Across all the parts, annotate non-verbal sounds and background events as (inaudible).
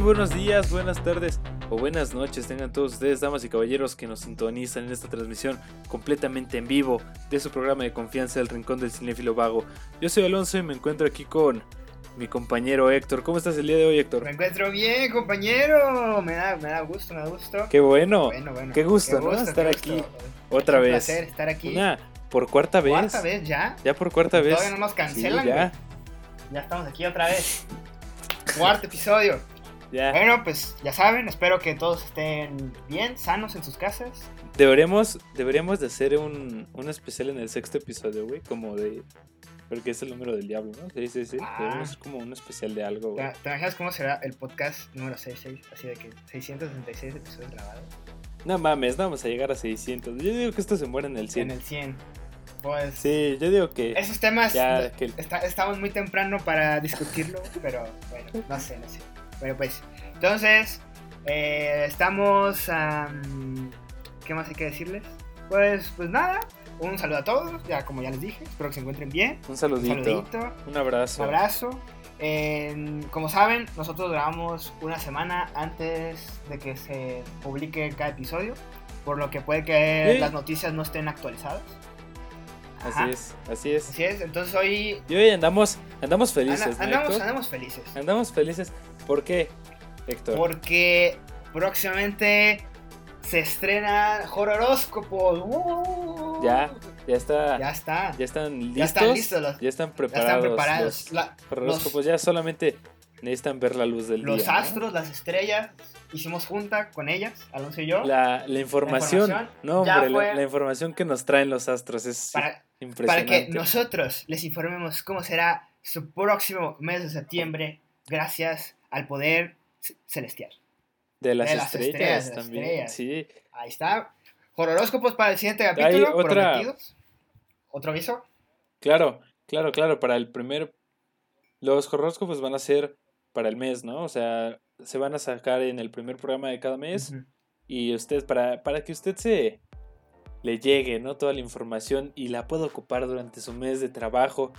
Muy buenos días, buenas tardes o buenas noches tengan todos ustedes, damas y caballeros, que nos sintonizan en esta transmisión completamente en vivo de su programa de confianza El Rincón del Cinéfilo Vago. Yo soy Alonso y me encuentro aquí con mi compañero Héctor. ¿Cómo estás el día de hoy, Héctor? Me encuentro bien, compañero. Me da, me da gusto, me da gusto. Qué bueno. Bueno, bueno. Qué gusto, Qué ¿no? gusto, Estar aquí gusto. otra Es un vez. placer estar aquí. Una, por cuarta vez. ¿Cuarta vez ya? Ya por cuarta vez. Todavía no nos cancelan, Sí, ya, Ya estamos aquí otra vez. Cuarto episodio. Ya. Bueno, pues ya saben, espero que todos estén bien, sanos en sus casas. Deberíamos, deberíamos de hacer un, un especial en el sexto episodio, güey, como de... Porque es el número del diablo, ¿no? Sí, sí, sí. Ah. Deberíamos como un especial de algo, ¿Te, güey. te imaginas cómo será el podcast número 66? Así de que 666 episodios grabados. No mames, no vamos a llegar a 600. Yo digo que esto se muere en el 100. En el 100. Pues Sí, yo digo que... esos temas Ya, que- está- estamos muy temprano para discutirlo, pero bueno, no sé, no sé. Bueno, pues, entonces, eh, estamos... am, ¿Qué más hay que decirles? Pues, pues nada, un saludo a todos, ya como ya les dije, espero que se encuentren bien. Un Un saludito, saludito, un abrazo. un abrazo. En- como saben, nosotros grabamos una semana antes de que se publique cada episodio, por lo que puede que Sí. las noticias no estén actualizadas. Ajá. Así es, así es. Así es, entonces hoy Y hoy andamos, andamos felices, anda- ¿no, andamos, Héctor? andamos felices. Andamos felices. ¿Por qué, Héctor? Porque próximamente se estrena Hororóscopos. ¡Uh! Ya, ya está, Ya ya, está. están listos. Ya están listos los- Ya están Ya preparados. están preparados. Los La- horóscopos ya solamente necesitan ver la luz del los día. ¿no? astros, las estrellas, hicimos junta con ellas, Alonso y yo, La, la información, información no ya hombre, la, fue- la información que nos traen los astros es para, para impresionante. que nosotros les informemos cómo será su próximo mes de septiembre gracias al poder celestial. de las de las estrellas, estrellas, de las también, estrellas. sí. Ahí está. Hororóscopos para el siguiente capítulo. otra- prometidos. ¿Otro aviso? Claro, claro, claro, para el primer... Los horóscopos van a ser para el mes, ¿no? O sea, se van a sacar en el primer programa de cada mes y usted, para, para que usted se le llegue, ¿no? Toda la información y la pueda ocupar durante su mes de trabajo,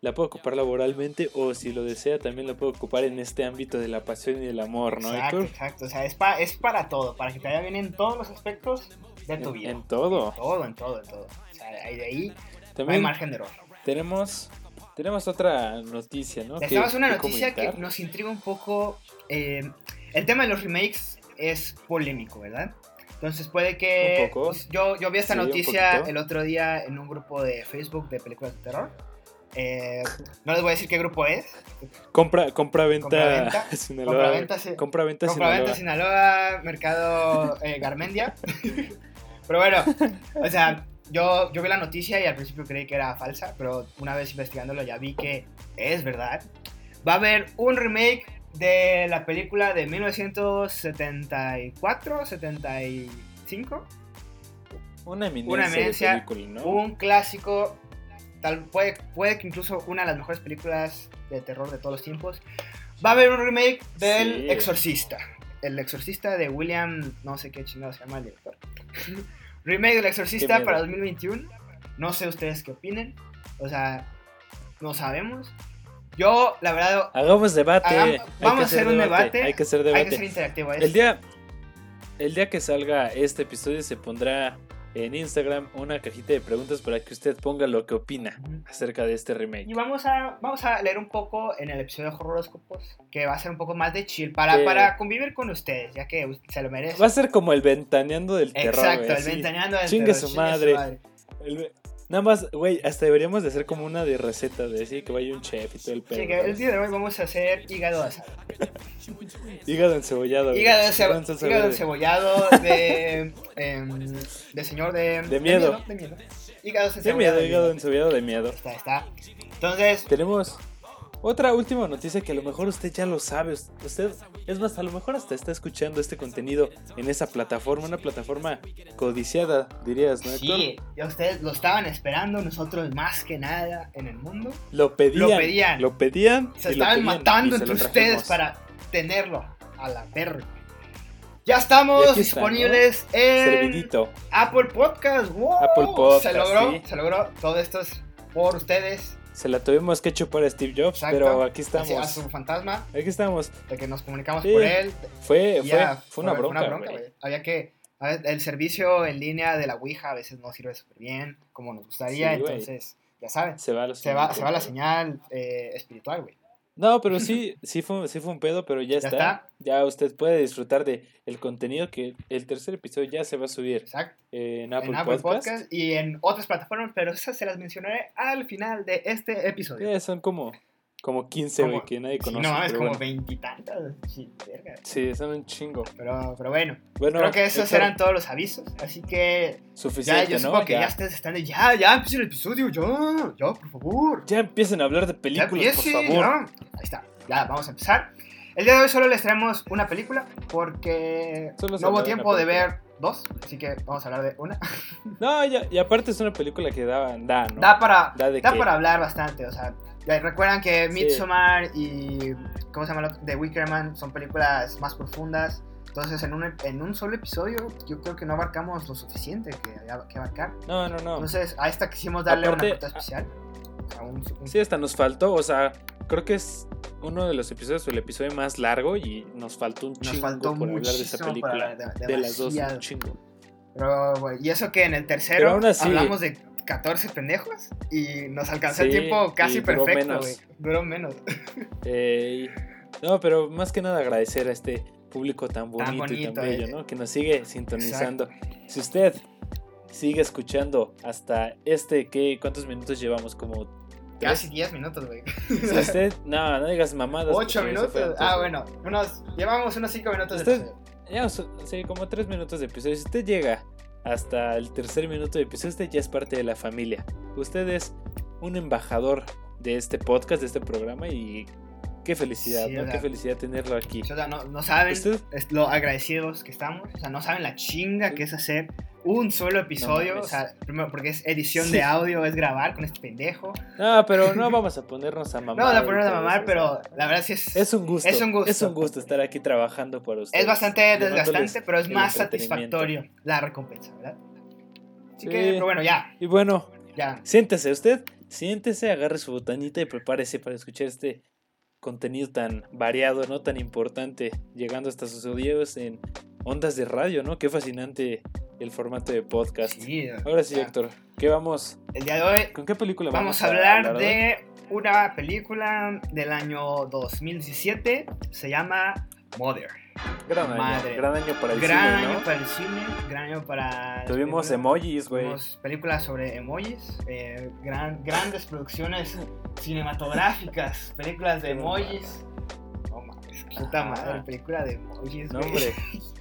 la puede ocupar laboralmente o si lo desea también la puede ocupar en este ámbito de la pasión y del amor, ¿no, Exacto, Héctor? exacto. O sea, es, pa- es para todo, para que te vaya bien en todos los aspectos de tu En, vida. en todo. Todo, en todo, en todo. O sea, ahí de ahí no hay También margen de error. tenemos, tenemos otra noticia, ¿no? Damos una que noticia que nos intriga un poco. eh, el tema de los remakes es polémico, ¿verdad? Entonces puede que... Un poco. pues, yo, yo vi esta Sí, noticia el otro día en un grupo de Facebook de películas de terror. Eh, no les voy a decir qué grupo es. Compra, compra, venta, Compra-venta. (laughs) Sinaloa. Compra-venta, sí. Compra, venta, Sinaloa. Sinaloa, Mercado eh, Garmendia. (laughs) pero bueno, o sea, yo, yo vi la noticia y al principio creí que era falsa, pero una vez investigándolo ya vi que es verdad. Va a haber un remake de la película de 1974, 75. Una eminencia, Una eminencia, de película, ¿no? Un clásico, tal, puede, puede que incluso una de las mejores películas de terror de todos los tiempos. Va a haber un remake del Sí. Exorcista. El Exorcista de William, no sé qué chingado se llama el director. (laughs) remake del Exorcista para 2021. No sé ustedes qué opinen. O sea, no sabemos. Yo, la verdad, Hagamos debate. Vamos a hacer un debate. Hay que hacer hay debate. que ser interactivo. es- El día, el día que salga este episodio se pondrá en Instagram una cajita de preguntas para que usted ponga lo que opina acerca de este remake. Y vamos a, vamos a leer un poco en el episodio de Horroróscopos, que va a ser un poco más de chill, para, Que- para convivir con ustedes, ya que se lo merecen. Va a ser como el ventaneando del terror. Exacto, el así. ventaneando del Chingue terror, su madre. El- El- Nada más, güey, hasta deberíamos de hacer como una de receta, de decir que vaya un chef y todo el pedo. Sí, que el día de hoy vamos a hacer hígado asado. Hígado encebollado. Hígado, salsa hígado encebollado de, (laughs) em, de señor de... De miedo. De miedo. Hígado De encebollado. miedo, de hígado miedo. encebollado de miedo. Está, está. Entonces, Tenemos otra última noticia que a lo mejor usted ya lo sabe. Usted, es más, a lo mejor hasta está escuchando este contenido en esa plataforma, una plataforma codiciada, dirías, ¿no, Héctor? sí, ya ustedes lo estaban esperando, nosotros más que nada en el mundo. Lo pedían. Lo pedían. Lo pedían. Se estaban pedían, matando entre ustedes para tenerlo a la perra. Ya estamos está, disponibles en Servidito. Apple Podcast. ¡Wow! Apple Podcast, Se logró, sí. se logró. Todo esto es por ustedes. Se la tuvimos que chupar a Steve Jobs, Exacto. pero aquí Así, a estamos. su fantasma, Aquí estamos. de que nos comunicamos Sí. por él. Fue, y fue, ya, fue una bronca, güey. güey. Había que. a ver, El servicio en línea de la Ouija a veces no sirve súper bien, como nos gustaría, Sí, entonces, ya sabes. Se va, Se va, se va la señal eh, espiritual, güey. No, pero (laughs) sí, sí fue, sí fue un pedo, pero ya, Ya está. está. Ya usted puede disfrutar de el contenido que el tercer episodio ya se va a subir Exacto. en Apple, en Apple Podcast. Podcast y en otras plataformas, pero esas se las mencionaré al final de este episodio. Eh, son como, como 15, güey, que nadie conoce. no pero como bueno. veintitantas. Sí, son un chingo. Pero, pero bueno, Bueno, creo que esos Héctor, eran todos los avisos. Así que ya, suficiente, yo ¿no? supongo que ya, ya, ustedes están de ya, ya, empieza el episodio, ya, ya, por favor. ya empiecen a hablar de Ya películas, por empiece, favor. ya. Ahí está, ya, vamos a empezar. El día de hoy solo les traemos una película porque Solo no hubo tiempo de ver dos, así que vamos a hablar de una. No, ya, y aparte es una película que da, da ¿no? Da para, Da de da para hablar bastante, o sea, ya recuerdan que Sí. Midsommar y ¿cómo se llama? The Wickerman son películas más profundas. Entonces, en un, en un solo episodio, yo creo que no abarcamos lo suficiente que que abarcar. No, no, no. Entonces, a esta quisimos darle Aparte, una nota especial. Un- un- Sí, hasta nos faltó, o sea, creo que es uno de los episodios o el episodio más largo y nos faltó un nos chingo faltó por hablar de esa para película. de, De las dos, un chingo. Pero, bueno, y eso que en el tercero así- hablamos de 14 pendejos y nos alcanzó el tiempo casi perfecto, menos. güey. Duró menos. (laughs) Eh, no, pero más que nada agradecer a este público tan bonito, y bonito, tan bello, eh. ¿no? Que nos sigue sintonizando. Si usted sigue escuchando hasta este, ¿qué? ¿Cuántos minutos llevamos? Como tres? Casi 10 minutos, güey. Si (laughs) usted, no, no digas mamadas. 8 porque eso fue minutos. Ah, bueno. Unos, llevamos unos 5 minutos de Usted- episodio. Ya, sí, como tres minutos de episodio. Si usted llega hasta el tercer minuto de episodio, usted ya es parte de la familia. Usted es un embajador de este podcast, de este programa y qué felicidad, Sí, ¿no? o sea, Qué felicidad tenerlo aquí. O sea, no, no saben Usted- lo agradecidos que estamos. O sea, no saben la chinga que es hacer un solo episodio. o sea, primero porque es edición Sí. de audio, es grabar con este pendejo. No, pero no vamos a ponernos a mamar. No, poner a ahorita, mamar, o pero la verdad sí es. Es un gusto. es un gusto. Es un gusto estar aquí trabajando por usted. es bastante desgastante, pero es más satisfactorio la recompensa, ¿verdad? Así Sí. que, pero bueno, ya, Y bueno, ya. siéntese usted, siéntese, agarre su botanita y prepárese para escuchar este contenido tan variado, ¿no? Tan importante, llegando hasta sus oídos en ondas de radio, ¿no? Qué fascinante el formato de podcast. Sí, Ahora sí. Héctor, ¿qué vamos? El día de hoy ¿Con qué película vamos vamos, a hablar hoy? de una película del año 2017. Se llama Mother. Gran año, gran año para el gran cine, año ¿no? para el cine, gran año para... Tuvimos emojis, güey. Tuvimos películas sobre emojis, eh, gran, grandes producciones cinematográficas, (laughs) películas de emojis. No mames, puta madre, película de emojis, No, hombre. (laughs)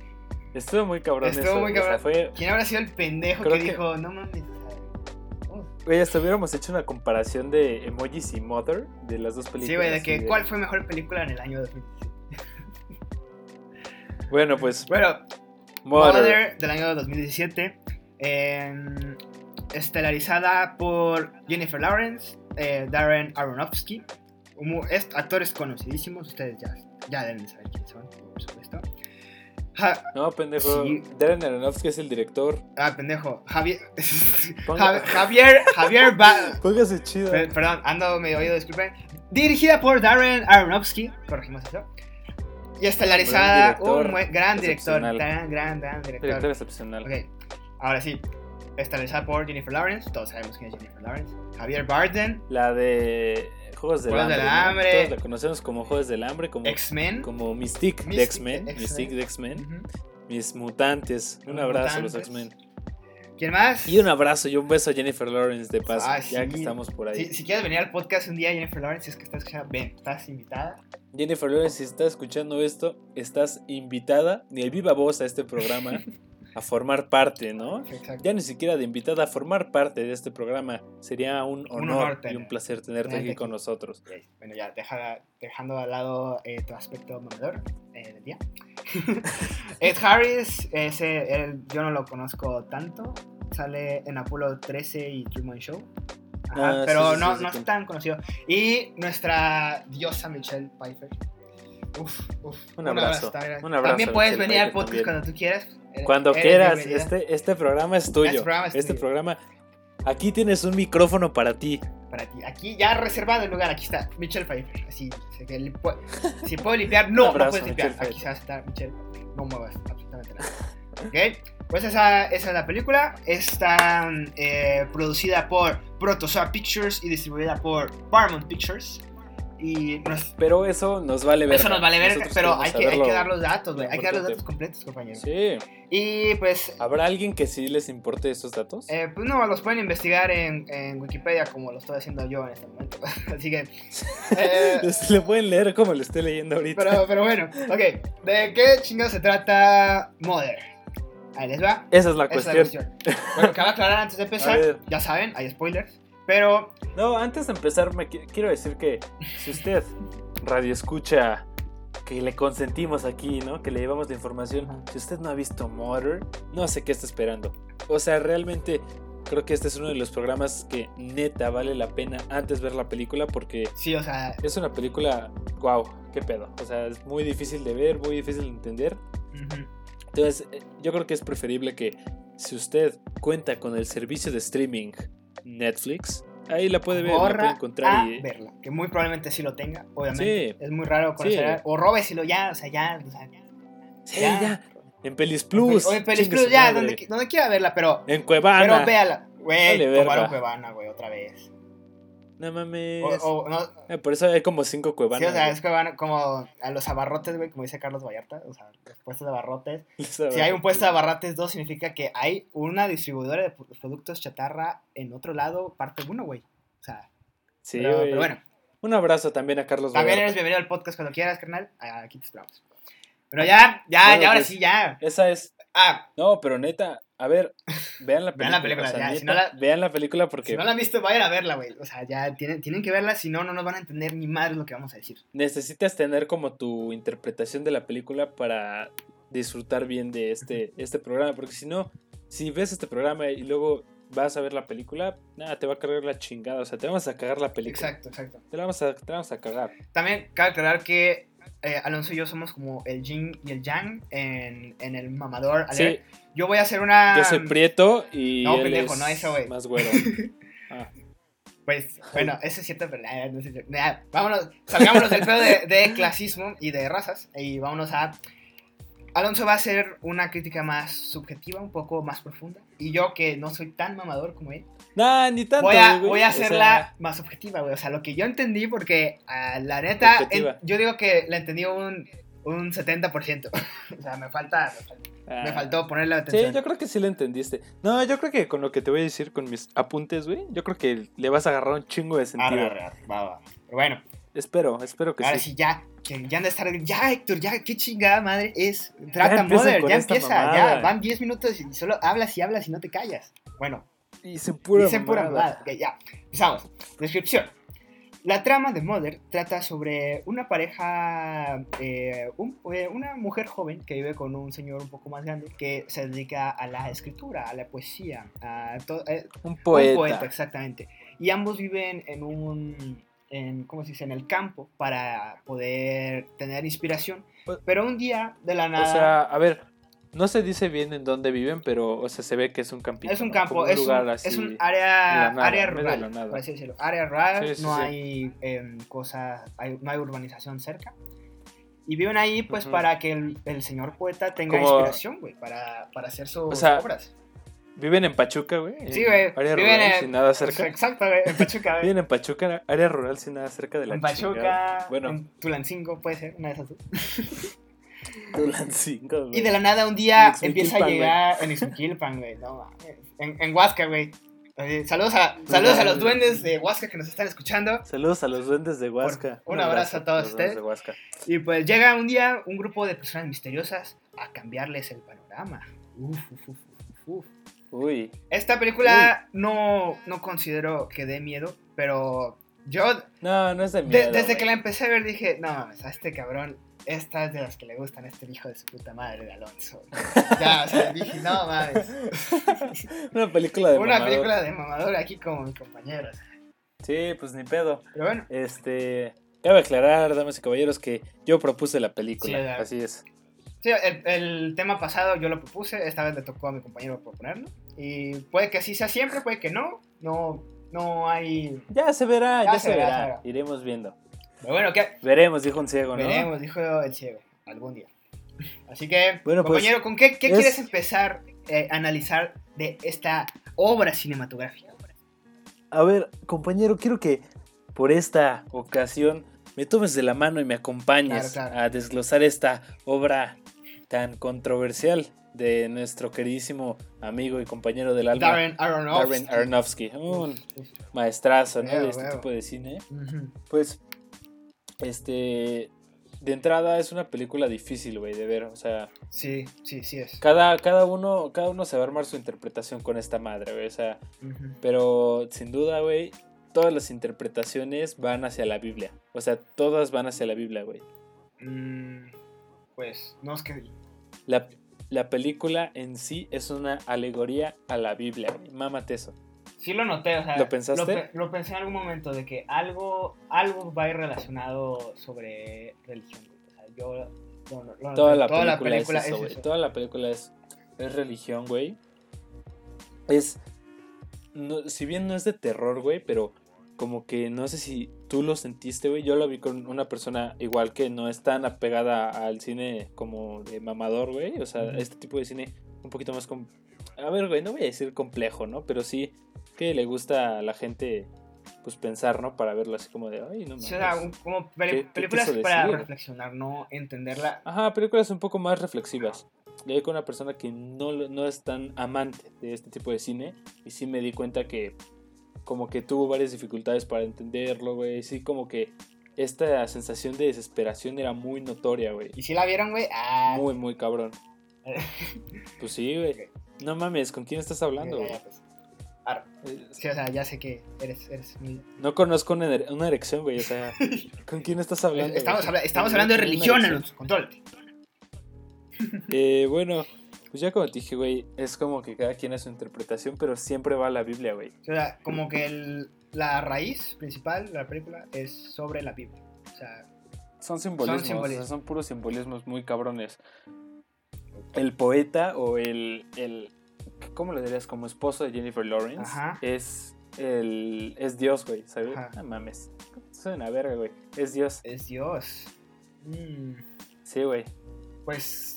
Estuvo muy cabrón Estuvo eso, muy o sea, cabrón. fue, ¿Quién habrá sido el pendejo Creo que, que- dijo, no mames? o sea, uh"? Güey, hasta hubiéramos hecho una comparación de emojis y Mother, de las dos películas. Sí, güey, de que cuál fue mejor película en el año 2017. Bueno, pues, Bueno, Mother. Mother del año 2017, eh, estelarizada por Jennifer Lawrence, eh, Darren Aronofsky, actores conocidísimos, ustedes ya, ya deben saber quiénes son, por supuesto. Ja- No, pendejo. Sí. Darren Aronofsky es el director. ah, pendejo, Javier, (laughs) Javier, Javier, Ba- Póngase chido. per- perdón, ando medio oído, disculpen, dirigida por Darren Aronofsky, corregimos eso. Y estelarizada, un buen- gran director, gran, gran, gran director. Director excepcional. Ok, ahora sí. Estelarizada por Jennifer Lawrence. Todos sabemos quién es Jennifer Lawrence. Javier Bardem. La de Juegos del Juegos Hambre. del ¿no? Hambre. Todos la conocemos como Juegos del Hambre, como, X-Men. como Mystique, de Mystique X-Men. de X-Men. Mystique de X-Men. Mis mutantes. Un Los abrazo a los. X-Men. ¿Quién más? Y un abrazo y un beso a Jennifer Lawrence de paso. Ah, ya sí. que estamos por ahí. Si, si quieres venir al podcast un día, Jennifer Lawrence, si es que estás escuchando, ven, estás invitada. Jennifer Lawrence, si estás escuchando esto, estás invitada, ni el viva voz a este programa, (laughs) a formar parte, ¿no? Exacto. Ya ni siquiera de invitada a formar parte de este programa. Sería un Un honor, y un placer tenerte tenerte aquí aquí. con nosotros. Bueno, ya, deja- dejando al lado eh, tu aspecto mamador eh, del día. (laughs) Ed Harris, ese, él, yo no lo conozco tanto. Sale en Apolo 13 y Truman Show. Ajá, Ah, pero sí, sí, no, sí, no es tan conocido. Y nuestra diosa Michelle Pfeiffer. Uf, uf. Un abrazo, también. un abrazo También puedes Michelle venir al podcast también. cuando tú quieras. Cuando eres quieras, este, este programa es tuyo. Este programa es Este tuyo. programa, Aquí tienes un micrófono para ti. Para ti. Aquí ya reservado el lugar, aquí está Michelle Pfeiffer. Así, sé que li- pu- si puedo limpiar, (laughs) no, Un abrazo, no puedes limpiar. Michelle Aquí se va a estar Michelle. No muevas absolutamente nada. Ok, pues esa, esa es la película. Está eh, producida por Protozoa Pictures y distribuida por Paramount Pictures. Y nos- Pero eso nos vale ver. eso nos vale ver, pero hay que, hay que dar los datos, güey. Hay que dar los datos completos, compañeros. Sí. Y pues ¿Habrá alguien que sí les importe estos datos? Eh, pues no, los pueden investigar en, en Wikipedia como lo estoy haciendo yo en este momento. (laughs) Así que... (laughs) eh, Lo pueden leer como lo estoy leyendo ahorita. pero, pero bueno, ok. ¿De qué chingados se trata Mother? Ahí les va. Esa es la Esa cuestión. es la cuestión. Bueno, cabe aclarar antes de (laughs) empezar, ya saben, hay spoilers. Pero No, antes de empezar, me qui- quiero decir que si usted, radio escucha, que le consentimos aquí, ¿no? Que le llevamos la información. Si usted no ha visto Mother, no sé qué está esperando. O sea, realmente creo que este es uno de los programas que neta vale la pena antes ver la película porque sí, o sea... es una película, wow, qué pedo. O sea, es muy difícil de ver, muy difícil de entender. Entonces, eh, yo creo que es preferible que si usted cuenta con el servicio de streaming Netflix, ahí la puede ver, la puede encontrar a y verla. Que muy probablemente sí lo tenga, obviamente. Sí. Es muy raro conocer... Sí. O róbeselo ya, o sea, ya... O sea, Sí, Ya. ya. En Pelis Plus. o en Pelis Plus, ya, donde, donde quiera verla, pero... En Cuevana. Pero véala. Güey, Cuevana, güey, otra vez. No mames. O, o, no, Eh, por eso hay como cinco sí, Cuevanas. o sea, es Cuevana como a los abarrotes, güey, como dice Carlos Vallarta, o sea, los puestos de abarrotes. (laughs) Si hay un puesto de abarrotes 2, significa que hay una distribuidora de productos chatarra en otro lado, parte 1, güey. O sea, Sí, pero, bueno, Un abrazo también a Carlos también Vallarta. eres bienvenido al podcast cuando quieras, carnal. Ah, Aquí te esperamos. Pero ya, ya, Bueno, ya, ahora pues, sí, ya. Esa es. Ah, No, pero neta, a ver, vean la película. Vean la película, o sea, ya, neta, si no la- Vean la película porque si no la han visto, vayan a verla, güey. O sea, ya tienen, tienen que verla, si no, no nos van a entender ni madre lo que vamos a decir. necesitas tener como tu interpretación de la película para disfrutar bien de este, este programa. Porque si no, si ves este programa y luego vas a ver la película, nada, te va a cargar la chingada. O sea, te vamos a cagar la película. Exacto, exacto. Te la vamos a, te la vamos a cagar. También cabe aclarar que eh, Alonso y yo somos como el yin y el yang en, en el mamador. Sí. Yo voy a hacer una. yo soy prieto y No, él pendejo, es no, ese güey. más güero. (laughs) Ah, Pues, bueno, eso es cierto, pero nada, no es cierto. Nada, vámonos, salgámonos del pedo de, de clasismo y de razas y vámonos a... Alonso va a hacer una crítica más subjetiva, un poco más profunda. Y yo, que no soy tan mamador como él, Nah, ni tanto. voy a, güey, voy a o sea, hacerla más objetiva, güey. O sea, lo que yo entendí, porque ah, la neta, en- yo digo que la entendí un, un 70%. (laughs) o sea, me falta, me falta- me ah. faltó ponerle Sí, atención. yo creo que sí lo entendiste. No, yo creo que con lo que te voy a decir con mis apuntes, güey, yo creo que le vas a agarrar un chingo de sentido. Arre, arre, va, va. Pero bueno, Espero, espero que ahora sí. sí, ya. Que ya han de estar. Ya, Héctor, ya, qué chingada madre es. Trata Mother, ya empieza. mamada. Ya, van 10 minutos y solo hablas y hablas y no te callas. Bueno, Dicen pura Dicen pura mamada. mamada. Ok, ya. Empezamos. Descripción. La trama de Mother trata sobre una pareja, eh, un- eh, una mujer joven que vive con un señor un poco más grande que se dedica a la escritura, a la poesía, a eh, Un un poeta. poeta, exactamente. Y ambos viven en un, en, ¿cómo se dice? En el campo para poder tener inspiración. Pues- Pero un día de la O nada... sea, a ver, no se dice bien en dónde viven, pero, o sea, se ve que es un campito. Es un ¿no? campo, Como es, lugar un, así. es un área, nada, área rural, por así decirlo. Área rural, Sí, sí, no sí. hay em, cosas, hay- no hay urbanización cerca. Y viven ahí pues Ujú. para que el, el señor poeta tenga Como- inspiración, güey, para, para hacer sus O sea, obras. Viven en Pachuca, güey. Sí, en güey. Área Viven rural, en- sin nada cerca. Exacto, güey, en Pachuca, güey. Viven en Pachuca, área rural sin nada cerca de la En Pachuca, chingada. Bueno, en Tulancingo, puede ser, una de esas dos. (laughs) Tulancingo, güey. Y de la nada un día empieza a llegar en Ixmiquilpan, güey, no. En, en Huasca, güey. Así, Saludos a, saludos a los duendes de Huasca que nos están escuchando. Saludos a los duendes de Huasca. un abrazo a todos ustedes. de Huasca. Y pues llega un día un grupo de personas misteriosas a cambiarles el panorama. Uf, uf, uf, uf, uf. Uy, Esta película no, no considero que dé miedo, pero yo no, no es de de- miedo. desde que la empecé a ver dije, no mames, a este cabrón, esta es de las que le gustan a este hijo de su puta madre de Alonso. ya, o sea, dije, no mames. (laughs) Una película de Una mamador. película de mamador aquí como mi compañero. Sí, pues ni pedo. Pero bueno, Este. Cabe aclarar, damas y caballeros, que yo propuse la película. Sí, así es. Sí, el, el tema pasado yo lo propuse, esta vez le tocó a mi compañero proponerlo. Y puede que así sea siempre, puede que no. No, no hay. Ya se verá, ya, Ya se, se verá. Iremos viendo. Pero bueno, ¿qué? Veremos, dijo un ciego, ¿no? Veremos, dijo el ciego, algún día. Así que, Bueno, pues, compañero, ¿con qué, qué es- quieres empezar eh, a analizar de esta obra cinematográfica? A ver, compañero, quiero que por esta ocasión me tomes de la mano y me acompañes Claro, claro. a desglosar esta obra tan controversial de nuestro queridísimo amigo y compañero del alma, Darren Aronofsky. Darren Aronofsky. Un maestrazo, ¿no? De este tipo de cine. Pues, este, de entrada es una película difícil, güey, de ver. O sea, Sí, sí, sí es. cada, cada, uno, cada uno se va a armar su interpretación con esta madre, güey. O sea, pero sin duda, güey, todas las interpretaciones van hacia la Biblia. O sea, todas van hacia la Biblia, güey. Mm, pues, no es que... La, la película en sí es una alegoría a la Biblia, güey. Mámate eso. Sí lo noté, o sea... ¿Lo pensaste? pe- Lo, pensé en algún momento, de que algo, algo va a ir relacionado sobre religión. O sea, yo... lo- lo Toda noté. la película, es eso, güey. eso. Toda la película es, es religión, güey. Es. no- si bien no es de terror, güey, pero como que no sé si tú lo sentiste, güey. Yo lo vi con una persona igual que no es tan apegada al cine como de mamador, güey. O sea, este tipo de cine un poquito más. com- A ver, güey, no voy a decir complejo, ¿no? Pero sí que le gusta a la gente, pues pensar, ¿no? Para verlo así como de, ay, no o sea, como peli- ¿Qué- qué películas para decir? reflexionar, no entenderla. Ajá, películas un poco más reflexivas. Le di con una persona que no, no es tan amante de este tipo de cine y sí me di cuenta que como que tuvo varias dificultades para entenderlo, güey. Sí, como que esta sensación de desesperación era muy notoria, güey. Y si la vieron, güey, ah, Muy, muy cabrón. (laughs) Pues sí, güey. No mames, ¿con quién estás hablando, güey? pues. Sí, o sea, ya sé que eres, eres muy... No conozco una, ere- una erección, güey. O sea, (laughs) ¿con quién estás hablando? Estamos, habla- estamos hablando de religión. Alonso, contrólate. Eh, bueno, pues ya como te dije, güey, es como que cada quien hace su interpretación, pero siempre va a la Biblia, güey. O sea, como que el- la raíz principal de la película es sobre la Biblia. O sea, Son simbolismos, simbolismos. o sea, son puros simbolismos muy cabrones. El poeta o el, el ¿cómo le dirías? Como esposo de Jennifer Lawrence Ajá. es el es Dios, güey, ¿sabes? Ajá. No mames. Soy una verga, güey. Es Dios. es Dios. Mm, Sí, güey. pues...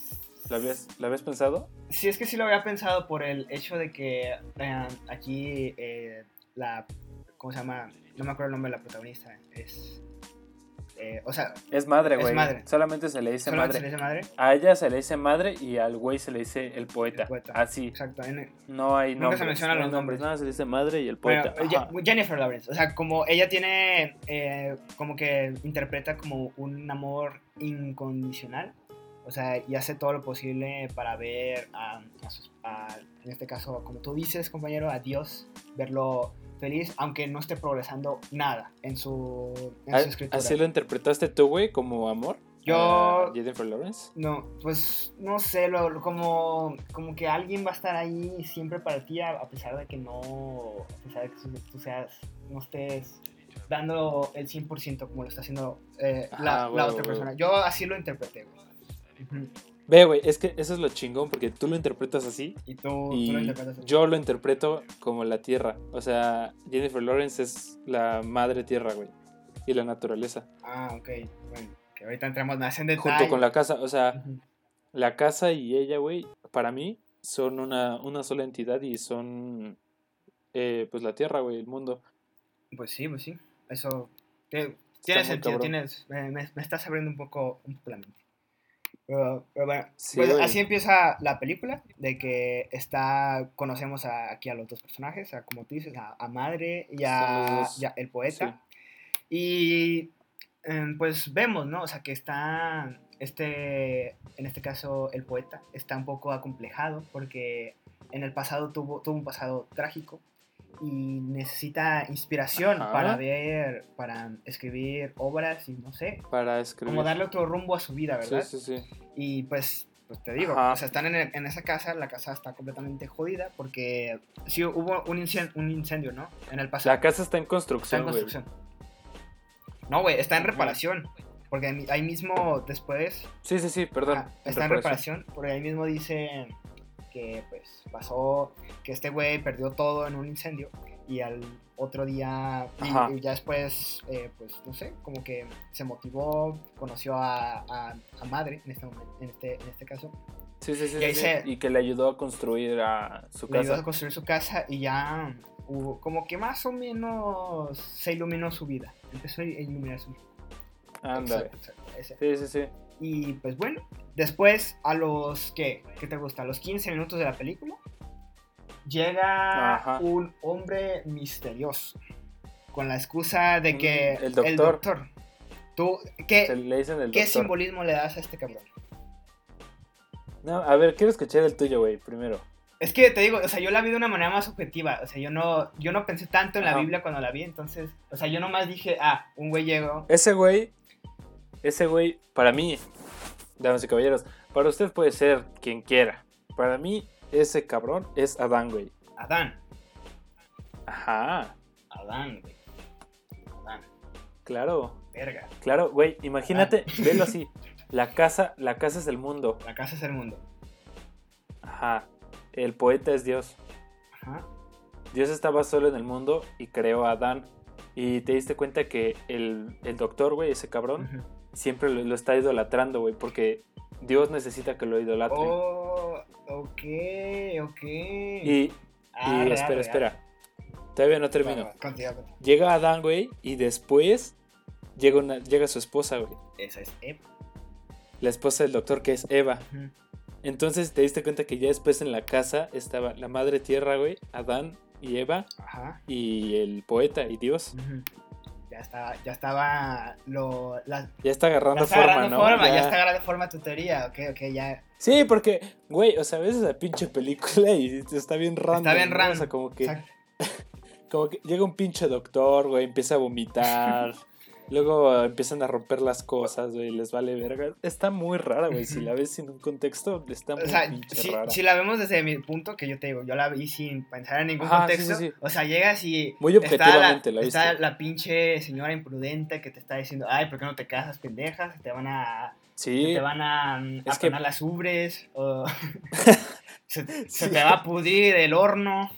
¿Lo habías, ¿Lo habías pensado? Sí, es que sí lo había pensado por el hecho de que eh, aquí eh, la... ¿Cómo se llama? No me acuerdo el nombre de la protagonista. Es... eh, o sea, Es madre, Es güey. madre. Solamente se le dice solamente madre. se le dice madre. A ella se le dice madre y al güey se le dice el poeta. El poeta. Así. Exacto. en- No hay Nunca se nombres. mencionan no los nombres. Nada, se le dice madre y el poeta. Jennifer Lawrence, o sea, como ella tiene, eh, como que interpreta como un amor incondicional, o sea, y hace todo lo posible para ver a, a sus- a- en este caso, como tú dices, compañero, a Dios, verlo feliz, aunque no esté progresando nada en su, en su ¿A- escritura. ¿Así lo interpretaste tú, güey, como amor? Yo- Jennifer Lawrence. No, pues no sé, lo, lo- como, como que alguien va a estar ahí siempre para ti, a, a pesar de que no, a pesar de que tú, seas, no estés dando el 100% como lo está haciendo eh, Ajá, la, otra persona. Yo así lo interpreté, güey. Ve, güey, es que eso es lo chingón porque tú lo interpretas así Y tú, tú lo interpretas así. yo lo interpreto como la tierra. O sea, Jennifer Lawrence es la madre tierra, güey. Y la naturaleza. Ah, ok, bueno, que ahorita entramos más en detalle. Junto con la casa. O sea, la casa y ella, güey, para mí son una, una sola entidad y son, eh, pues, la tierra, güey, el mundo. Pues sí, pues sí, eso te- tiene sentido, cabrón. tienes, me, me- me estás abriendo un poco, un poco la mente. Pero, pero bueno, Sí, pues así empieza la película, de que está, conocemos a- aquí a los dos personajes, a, como tú dices, a, a Madre a, y a el poeta. Y em, pues vemos, ¿no? O sea, que está, este, en este caso, el poeta está un poco acomplejado porque en el pasado tuvo, tuvo un pasado trágico y necesita inspiración Ajá. para ver, para escribir obras y no sé, Para escribir. como darle otro rumbo a su vida, ¿verdad? Sí, sí, sí. Y pues, pues te digo, Ajá. o sea, están en, el- en esa casa, la casa está completamente jodida porque sí hubo un incendio, un incendio ¿no? En el pasado. La casa está en está construcción, en güey. construcción. No, güey, está en reparación. porque ahí mismo después Sí, sí, sí, perdón. Está en reparación, porque ahí mismo dice que pues pasó que este güey perdió todo en un incendio y al otro día y- y, ya después eh, pues no sé como que se motivó conoció a, a- a madre en este momento en este en este caso Sí, sí, sí. Y sí, se- Y que le ayudó a construir a su le ayudó a casa. construir su casa y ya hubo como que más o menos se iluminó su vida empezó a iluminar su vida Ándale. Sí, sí, sí. Y pues bueno, después a los ¿qué? ¿Qué te gusta? A los 15 minutos de la película llega Ajá. un hombre misterioso con la excusa de que Mm, el doctor. doctor. Tú ¿qué, Se le dicen el ¿qué doctor. simbolismo le das a este cabrón? No, a ver, quiero escuchar el tuyo, güey, primero. Es que te digo, o sea, yo la vi de una manera más objetiva, o sea, yo no yo no pensé tanto en la. Biblia cuando la vi, entonces, o sea, yo nomás dije, ah, un güey llegó. Ese güey, ese güey, para mí, damas y caballeros, para usted puede ser quien quiera. Para mí, ese cabrón es Adán, güey. Adán, Ajá, Adán, güey. Adán, claro, verga. claro, güey, imagínate, (laughs) velo así. La casa, la casa es el mundo. La casa es el mundo. Ajá. El poeta es Dios. Ajá. Dios estaba solo en el mundo y creó a Adán. Y te diste cuenta que el, el doctor, güey, ese cabrón, Ujú. Siempre lo, lo está idolatrando, güey, porque Dios necesita que lo idolatren. Oh, ok, ok. y Ah, y real, espera, real. espera. Todavía no termino. va, Continúa, continúa. Llega Adán, güey, y después llega, una, llega su esposa, güey. Esa es Eva. La esposa del doctor, que es Eva. Entonces te diste cuenta que ya después en la casa estaba la madre tierra, güey, Adán y Eva, Ajá. y el poeta y Dios. Ujú. Ya estaba, ya estaba lo, la, Ya está agarrando ya está forma, agarrando ¿no? forma, ya. Ya- está agarrando forma tu teoría, ok, ok, ya. Sí, porque, güey, o sea, ves esa pinche película y está bien random. bien ¿no? random. O sea, como que, (laughs) como que llega un pinche doctor, güey, empieza a vomitar. (laughs) Luego empiezan a romper las cosas, güey, les vale verga. Está muy rara, güey. Si la ves sin un contexto, está muy O sea, pinche si, rara. si la vemos desde mi punto, que yo te digo, yo la vi sin pensar en ningún Ajá, contexto. sí, sí. O sea, llegas y. Muy está objetivamente la, la Está viste. la pinche señora imprudente que te está diciendo, ay, ¿por qué no te casas, pendejas? Te van a. Sí, te van a, mm, a que- las ubres. O (laughs) se, (laughs) te va a pudrir el horno.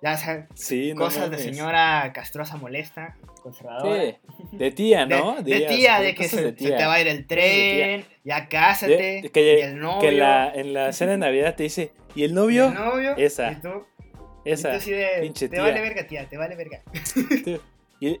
Ya sabes, sí, no cosas de mames. señora castrosa molesta, conservadora. Sí, de tía, De, ¿no? de Dirías, tía, de que se, de se tía. te va a ir el de tren, ya cásate, De- de que, y el novio, que la, en la cena de Navidad te dice, ¿y el y novio? el novio, Esa, y tú, Esa, y tú de, pinche te tía. vale verga, tía, te vale verga. Y,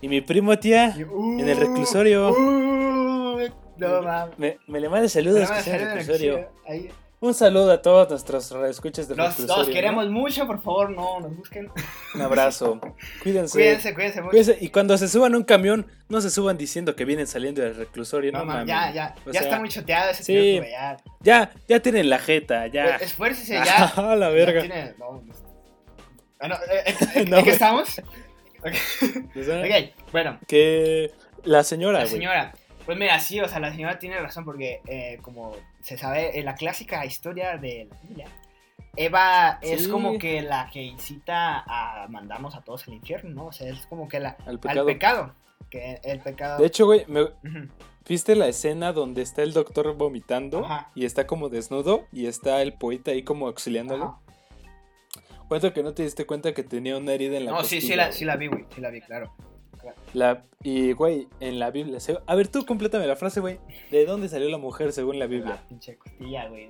y mi primo, tía, Y, uh, en el reclusorio. uh, no mames. me, me le manda saludos que sea en el reclusorio, ahí. Un saludo a todos nuestros escuchas del Los, los ¿no? queremos mucho, por favor, no nos busquen. Un abrazo. Cuídense. Cuídense, cuídense mucho. Cuídense. Y cuando se suban a un camión, no se suban diciendo que vienen saliendo del reclusorio. No, No, mames. ya, ya, O ya sea, está muy choteado ese sí. güey, ya. Ya, ya tienen la jeta, ya. Esfuércese ya. (laughs) a la Ya verga. tiene- no, no. Bueno, eh, (laughs) eh, ¿en qué estamos? (laughs) Ok, bueno, Que la señora, la señora. Pues mira, sí, o sea, la señora tiene razón porque, eh, como se sabe, en la clásica historia de la Biblia, Eva es como que la que incita a mandarnos a todos al infierno, ¿no? O sea, es como que la, Al al pecado. Que el pecado. De hecho, güey, me-. ¿viste la escena donde está el doctor vomitando? Ajá. Y está como desnudo y está el poeta ahí como auxiliándolo. Ajá. Cuento que no te diste cuenta que tenía una herida en la No, sí, sí la, sí la vi, güey, sí la vi, claro. La- y, güey, en la Biblia. se- A ver, tú complétame la frase, güey. ¿De dónde salió la mujer según la Biblia? La pinche costilla, güey.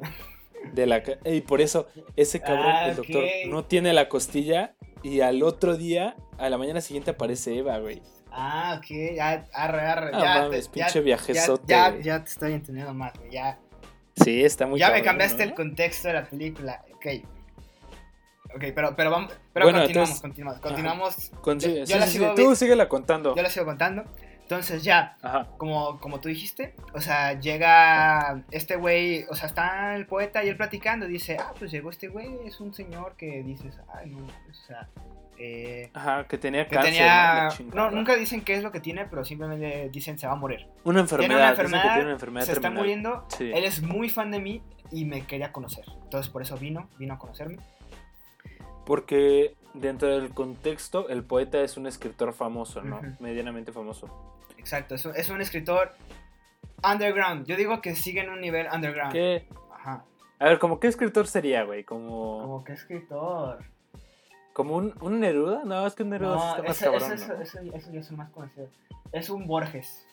De la Y por eso, ese cabrón, Ah, el doctor, no tiene la costilla. Y al otro día, a la mañana siguiente, aparece Eva, güey. Ah, ok, ya, arre, arre. Ah, ya, mames, te, ya, pinche viajezote, ya, güey. ya te estoy entendiendo más, güey. Ya, Sí, está muy ya me cambiaste ¿no? el contexto de la película. Ok. Ok, pero, pero vamos. Pero Bueno, continuamos, entonces- continuamos. Continuamos. Con- Yo- sí, yo sí, la sigo sí, Tú síguela contando. Yo la sigo contando. Entonces ya, Ajá. como, como tú dijiste, o sea, llega este güey, o sea, está el poeta y él platicando, dice, ah, pues llegó este güey, es un señor que dices, ay, no, o sea, eh, Ajá, que tenía que cáncer. ¿no? tenía, no, nunca dicen qué es lo que tiene, pero simplemente dicen se va a morir. Una enfermedad. tiene una dicen que enfermedad, tiene una enfermedad se está terminal. muriendo, Sí. él es muy fan de mí y me quería conocer. Entonces por eso vino, vino a conocerme. Porque dentro del contexto, el poeta es un escritor famoso, ¿no? Medianamente famoso. Exacto, es un, es un escritor underground. Yo digo que siguen un nivel underground. ¿Qué? Ajá. A ver, ¿como qué escritor sería, güey? Como, Como que escritor. como un, un Neruda. No, es que un Neruda No, está más ese, cabrón. ese, ¿no? ese, ese, ese ya es el más conocido. Es un Borges.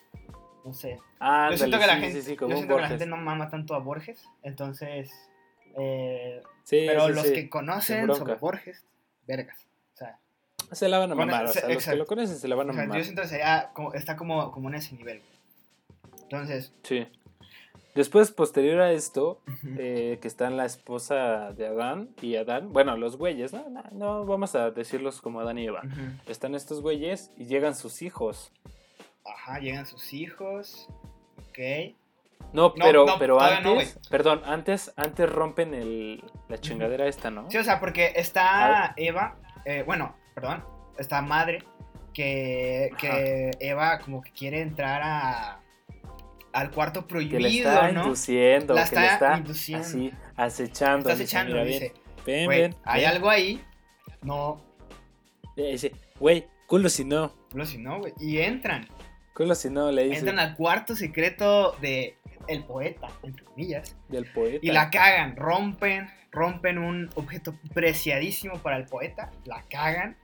No sé. Ah, yo siento que la sí, gente, sí, sí, yo como un siento que la gente no mama tanto a Borges. Entonces. eh, Sí, pero sí, los sí. que conocen sobre Borges, vergas. O sea, Se la van a mamar, o se- sea, los que lo conocen se la van a mamar. yo siento que como, está como, como en ese nivel. Entonces. Sí. Después, posterior a esto, eh, que están la esposa de Adán y Adán, bueno, los güeyes, no, no, no vamos a decirlos como Adán y Eva. Están estos güeyes y llegan sus hijos. Ajá, llegan sus hijos. Ok. No, pero, no, pero no, antes, perdón, antes, antes rompen el, la chingadera esta, ¿no? Sí, o sea, porque está Eva, eh, bueno, perdón, está madre, que, que Eva como que quiere entrar a, al cuarto que le prohibido, está ¿no? induciendo, La que le está está induciendo. así acechando. Estás dice, echando, "Mira, dice, ven, ven, hay ven". algo ahí, no, Dice, güey, culo si no, no si no, güey, y entran, culo si no, le dice entran al cuarto secreto de el poeta, entre comillas, del poeta. y la cagan, rompen, rompen un objeto preciadísimo para el poeta, la cagan,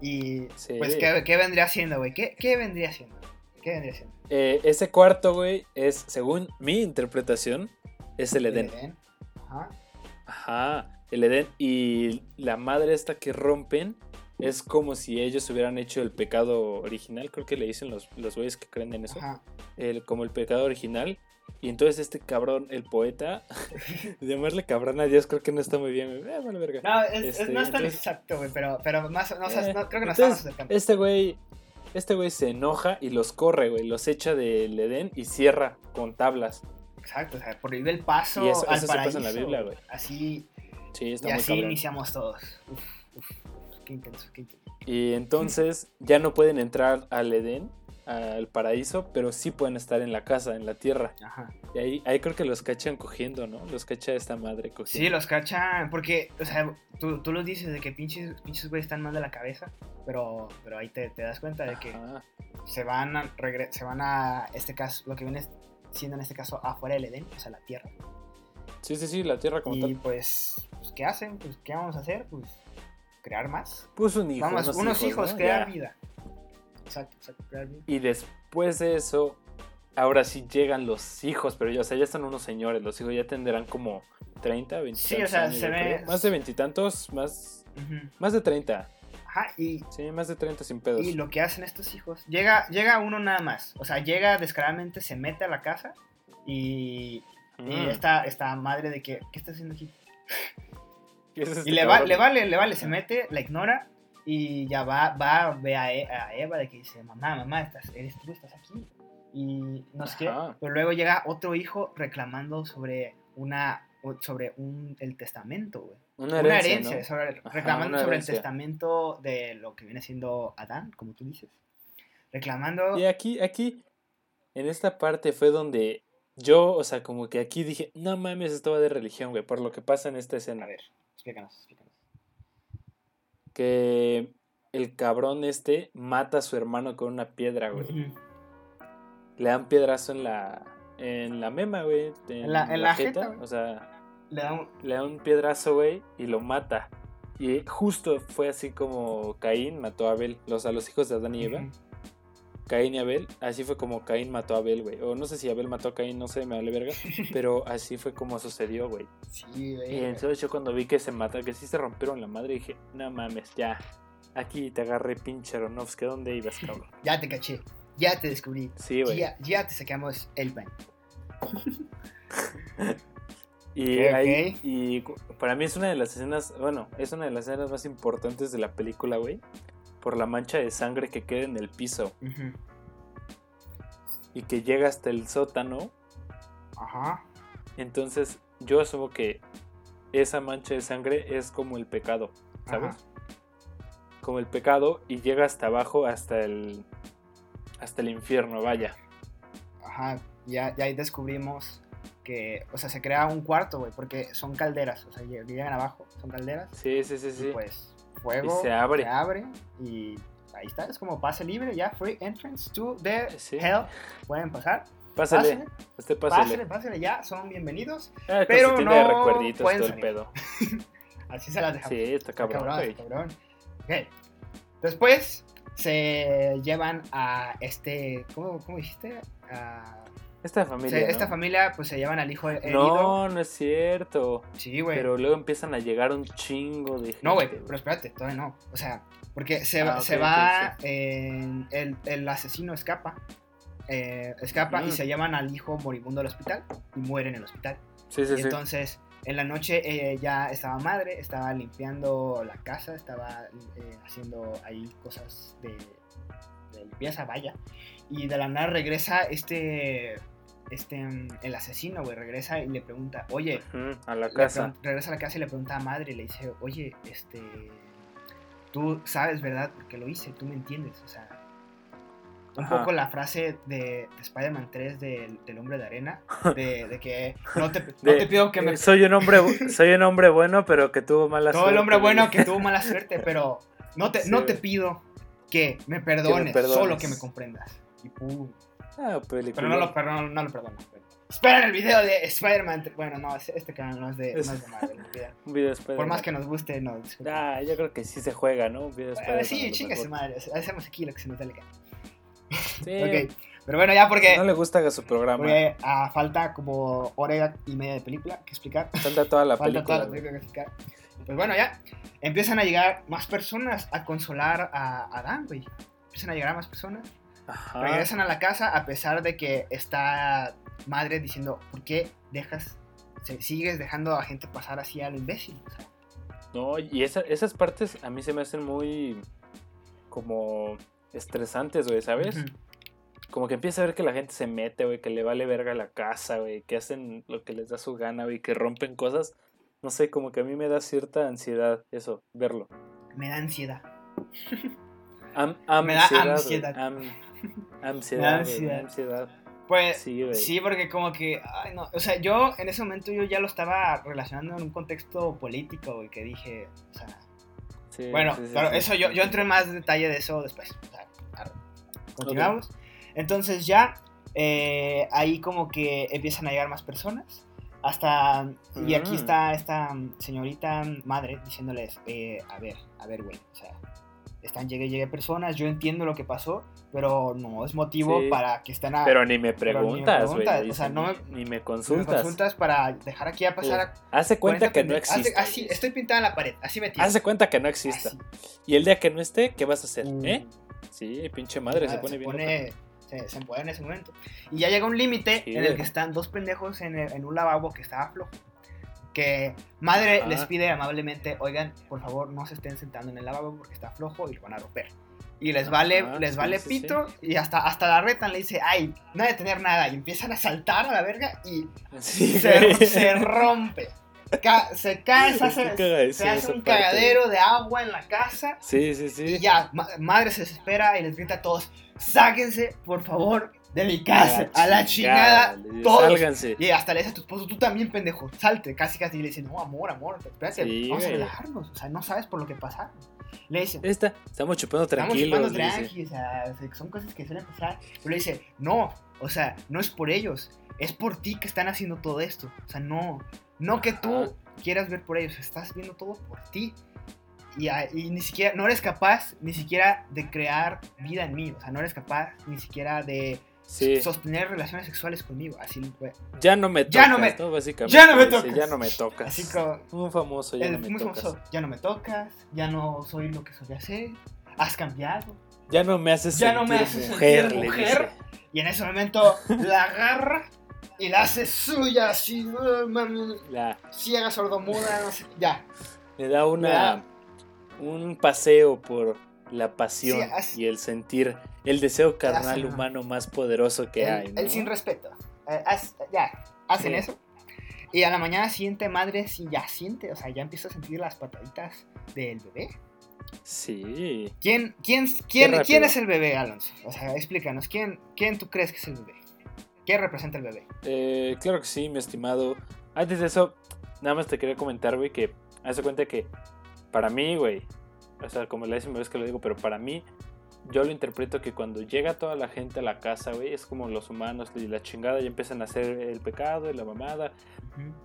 y Sí. pues, ¿qué, qué vendría siendo, güey? ¿Qué, ¿Qué vendría siendo? ¿Qué vendría siendo? Eh, ese cuarto, güey, es, según mi interpretación, es el Edén. Edén. Ajá. Ajá, el Edén. Y la madre esta que rompen es como si ellos hubieran hecho el pecado original. Creo que le dicen los, los güeyes que creen en eso. El- como el pecado original. Y entonces este cabrón, el poeta, (laughs) llamarle cabrón a Dios creo que no está muy bien. Eh, vale, verga. No, es, es- Este, no es tan entonces- exacto, güey, pero, pero más, no, o sea, Eh, no, creo que nos entonces, estamos acercando. Este güey, este güey se enoja y los corre, güey. Los echa del Edén y cierra con tablas. Exacto, o sea, prohíbe el paso Y eso- al eso se pasa paraíso. en la Biblia, güey. Así, Sí, está y muy así cabrón. iniciamos todos. Uf, uf, qué intenso, qué intenso. Y entonces ya no pueden entrar al Edén, al paraíso, pero sí pueden estar en la casa, en la tierra. Ajá. Y ahí, ahí creo que los cachan cogiendo, ¿no? Los cacha esta madre Sí, cogiendo. los cachan, porque, o sea, tú, tú los dices de que pinches, pinches güeyes están mal de la cabeza, pero, pero ahí te, te das cuenta de que se van a, se van a, este caso, lo que viene siendo en este caso afuera del Edén, o sea, la tierra. Sí, sí, sí, la tierra como Y tal. pues, pues, ¿qué hacen? Pues, ¿qué vamos a hacer? Pues, crear más. Puso un hijo. Vamos, unos, hijos, ¿no? crear Ya. vida. Exacto, exacto, crear vida. Y después de eso, ahora sí llegan los hijos, pero ya, o sea, ya están unos señores. Los hijos ya tendrán como 30, 20 Sí, o sea, se ve- Más de veintitantos, más, Ujú. más de 30. Ajá, y, Sí, más de 30 sin pedos. y lo que hacen estos hijos, llega, llega uno nada más. O sea, llega descaradamente, se mete a la casa y, y Mm. esta, esta madre de que, ¿qué está haciendo aquí? ¿Qué es este Y le, va, le vale, le vale, se mete, la ignora y ya va, va, ve a, E- a Eva de que dice, mamá, mamá, estás, eres tú, estás aquí. Y no sé qué, Ajá. pero luego llega otro hijo reclamando sobre una, sobre un, el testamento, güey. Una Una herencia, herencia, ¿no? sobre- Ajá, reclamando una sobre herencia. el testamento de lo que viene siendo Adán, como tú dices. Reclamando... Y aquí, aquí, en esta parte fue donde yo, o sea, como que aquí dije, no mames, esto va de religión, güey, por lo que pasa en esta escena. A ver, explícanos, explícanos. Que el cabrón este mata a su hermano con una piedra, güey. Ujú. Le dan piedrazo en la, en la mema, güey. En, En la- en la jeta. O sea, Le da un... le da un piedrazo, güey, y lo mata. Y justo fue así como Caín mató a Abel, los, a los hijos de Adán y Eva. Caín y Abel, así fue como Caín mató a Abel, güey. O no sé si Abel mató a Caín, no sé, me vale verga. (laughs) pero así fue como sucedió, güey. Sí, güey. Y entonces yo cuando vi que se mata, que sí se rompieron la madre, dije, no mames, ya. Aquí te agarré pinche Aronofsky, ¿a dónde ibas, cabrón? (laughs) Ya te caché, ya te descubrí. Sí, güey. Ya, ya te sacamos el pan. (laughs) Y, Ok, ahí- ok. y para mí es una de las escenas, bueno, es una de las escenas más importantes de la película, güey. Por la mancha de sangre que queda en el piso y que llega hasta el sótano. Ajá. Entonces yo asumo que esa mancha de sangre es como el pecado, ¿sabes? Ajá. Como el pecado y llega hasta abajo, hasta el, hasta el infierno, vaya. Ajá. Ya, ya ahí descubrimos que, o sea, se crea un cuarto, güey, porque son calderas. O sea, lleg- llegan abajo, son calderas. Sí, sí, sí, sí. pues Y se abre. Se abre y ahí está. Es como pase libre, ya. Free entrance to the Sí. hell. Pueden pasar. Pásale, este pásale. Pásale, pásale, ya, son bienvenidos. Ah, pero no recuerditos pueden todo el salir. pedo. (laughs) Así se las dejamos. Sí, está cabrón. Después se llevan a este. ¿Cómo, cómo dijiste? A- Esta familia. ¿no? Esta familia, pues se llevan al hijo herido. No, no es cierto. Sí, güey. Pero luego empiezan a llegar un chingo de gente. No, güey, pero espérate, todavía no. O sea, porque se, Ah, se va. el, el asesino escapa. eh, escapa y se llevan al hijo moribundo al hospital y muere en el hospital. Sí, sí, Y sí. entonces, en la noche eh, ya estaba madre, estaba limpiando la casa, estaba eh, haciendo ahí cosas de, de limpieza, vaya. Y de la nada regresa este, este, el asesino, güey, regresa y le pregunta, oye, a la casa. regresa a la casa y le pregunta a madre, y le dice, oye, este, tú sabes, ¿verdad? Porque lo hice, tú me entiendes, o sea... Un Ajá. poco la frase de, de Spider-Man 3 del, del hombre de arena, (laughs) de, de que no te, no De- te pido que me Eh, Soy un hombre, soy un hombre bueno, pero que tuvo mala todo suerte. el hombre bueno que tuvo mala suerte, pero no te, (laughs) Sí, no te pido que me perdones, perdones. solo que me comprendas. Y pum. Ah, película. Pero no lo, perdono, no lo perdono. Esperen el video de Spider-Man. Bueno, no, este canal no es de, no es de Marvel. Un video después. Por más que nos guste, no. Ah, yo creo que sí se juega, ¿no? Un video Bueno, Spider-Man, sí, a chinga su madre. Hacemos aquí lo que se nos da la. Sí. (laughs) Ok. Pero bueno, ya porque, no le gusta su programa. porque ah, falta como hora y media de película que explicar. Falta toda la (laughs) Falta toda película. la güey. película que explicar. Pues bueno, ya empiezan a llegar más personas a consolar a a Dan, güey. Empiezan a llegar más personas. Ajá. Regresan a la casa a pesar de que está madre diciendo, ¿por qué dejas, se- sigues dejando a gente pasar así a lo imbécil? O sea, No, y esa- esas partes a mí se me hacen muy como estresantes, güey, ¿sabes? Como que empieza a ver que la gente se mete, güey, que le vale verga la casa, güey, que hacen lo que les da su gana, güey, que rompen cosas. No sé, como que a mí me da cierta ansiedad eso, verlo. Me da ansiedad. (laughs) Am, Me da ansiedad, am- ansiedad, ansiedad. ansiedad. Pues Sí, güey. sí, porque como que, ay, no, o sea, yo en ese momento yo ya lo estaba relacionando en un contexto político, güey, que dije, o sea, Sí, Bueno, sí, pero eso yo, yo entro en más detalle de eso después. O sea, arre. continuamos. Entonces ya eh, ahí como que empiezan a llegar más personas. Hasta... Y aquí Mm. está esta señorita madre diciéndoles, eh, a ver, a ver, güey. O sea, están llegue, llegue personas, yo entiendo lo que pasó, pero no es motivo Sí. para que estén a... Pero ni me ni preguntas, güey. o sea, no me- ni me me consultas. consultas para dejar aquí a pasar a... Hace cuenta 40 que no Hace- existe. Así, estoy pintada en la pared, así me. Hace cuenta que no exista. Así. Y el día que no esté, ¿qué vas a hacer? Uh. ¿Eh? Sí, pinche madre, se pone bien. pone- se, se en ese momento. Y ya llega un límite Sí, en el que están dos pendejos en, el- en un lavabo que estaba flojo. Que madre Ajá. les pide amablemente, oigan, por favor no se estén sentando en el lavabo porque está flojo y lo van a romper. Y les vale, les sí, vale sí, pito y hasta, hasta la retan le dice, ay, no hay de tener nada. Y empiezan a saltar a la verga y se, se rompe. Ca- se cae, se hace, se hace un parte, cagadero de agua en la casa. Sí, sí, sí. Y ya, ma- madre se desespera y les grita a todos, sáquense, por favor, de mi casa, a la chingada, todos. Sálganse. Y hasta le dice a tu esposo, tú también, pendejo, salte, casi casi, y le dice, no, amor, amor, espérate, Sí, vamos a relajarnos, o sea, no sabes por lo que pasaron. Le dice, Esta, estamos chupando estamos tranquilos. chupando le dice. tranqui, o sea, son cosas que suelen pasar. Pero le dice, no, o sea, no es por ellos, es por ti que están haciendo todo esto, o sea, no, no que tú Ajá. quieras ver por ellos, estás viendo todo por ti. Y, a- y ni siquiera, no eres capaz ni siquiera de crear vida en mí, o sea, no eres capaz ni siquiera de Sí. sostener relaciones sexuales conmigo, así. Ya no me tocas, Ya no me- ¿no? Básicamente. ya no me tocas. Ya no me tocas. Así como, Un famoso, ya el no me muy tocas. famoso, ya no me tocas, ya no soy lo que solía ser, has cambiado. Ya no me haces Ya sentir no me haces mujer, sentir mujer. Y en ese momento la agarra y la hace suya, así, "Ah, mami, La- ciega, sordomuda, no sé, ya. le da una un paseo por la pasión Sí, así- y el sentir el deseo carnal humano más poderoso que el, hay. el ¿no? sin respeto. Eh, haz- ya, hacen Sí. eso. Y a la mañana siguiente, madre, sí ya siente, o sea, ya empieza a sentir las pataditas del bebé. Sí. ¿Quién, quién, quién, quién es el bebé, Alonso? O sea, explícanos, ¿quién, ¿quién tú crees que es el bebé? ¿Qué representa el bebé? Eh, claro que sí, mi estimado. Antes de eso, nada más te quería comentar, güey, que haz de cuenta que para mí, güey, o sea, como la décima vez que lo digo, pero para mí, yo lo interpreto que cuando llega toda la gente a la casa, güey, es como los humanos y la chingada y empiezan a hacer el pecado y la mamada.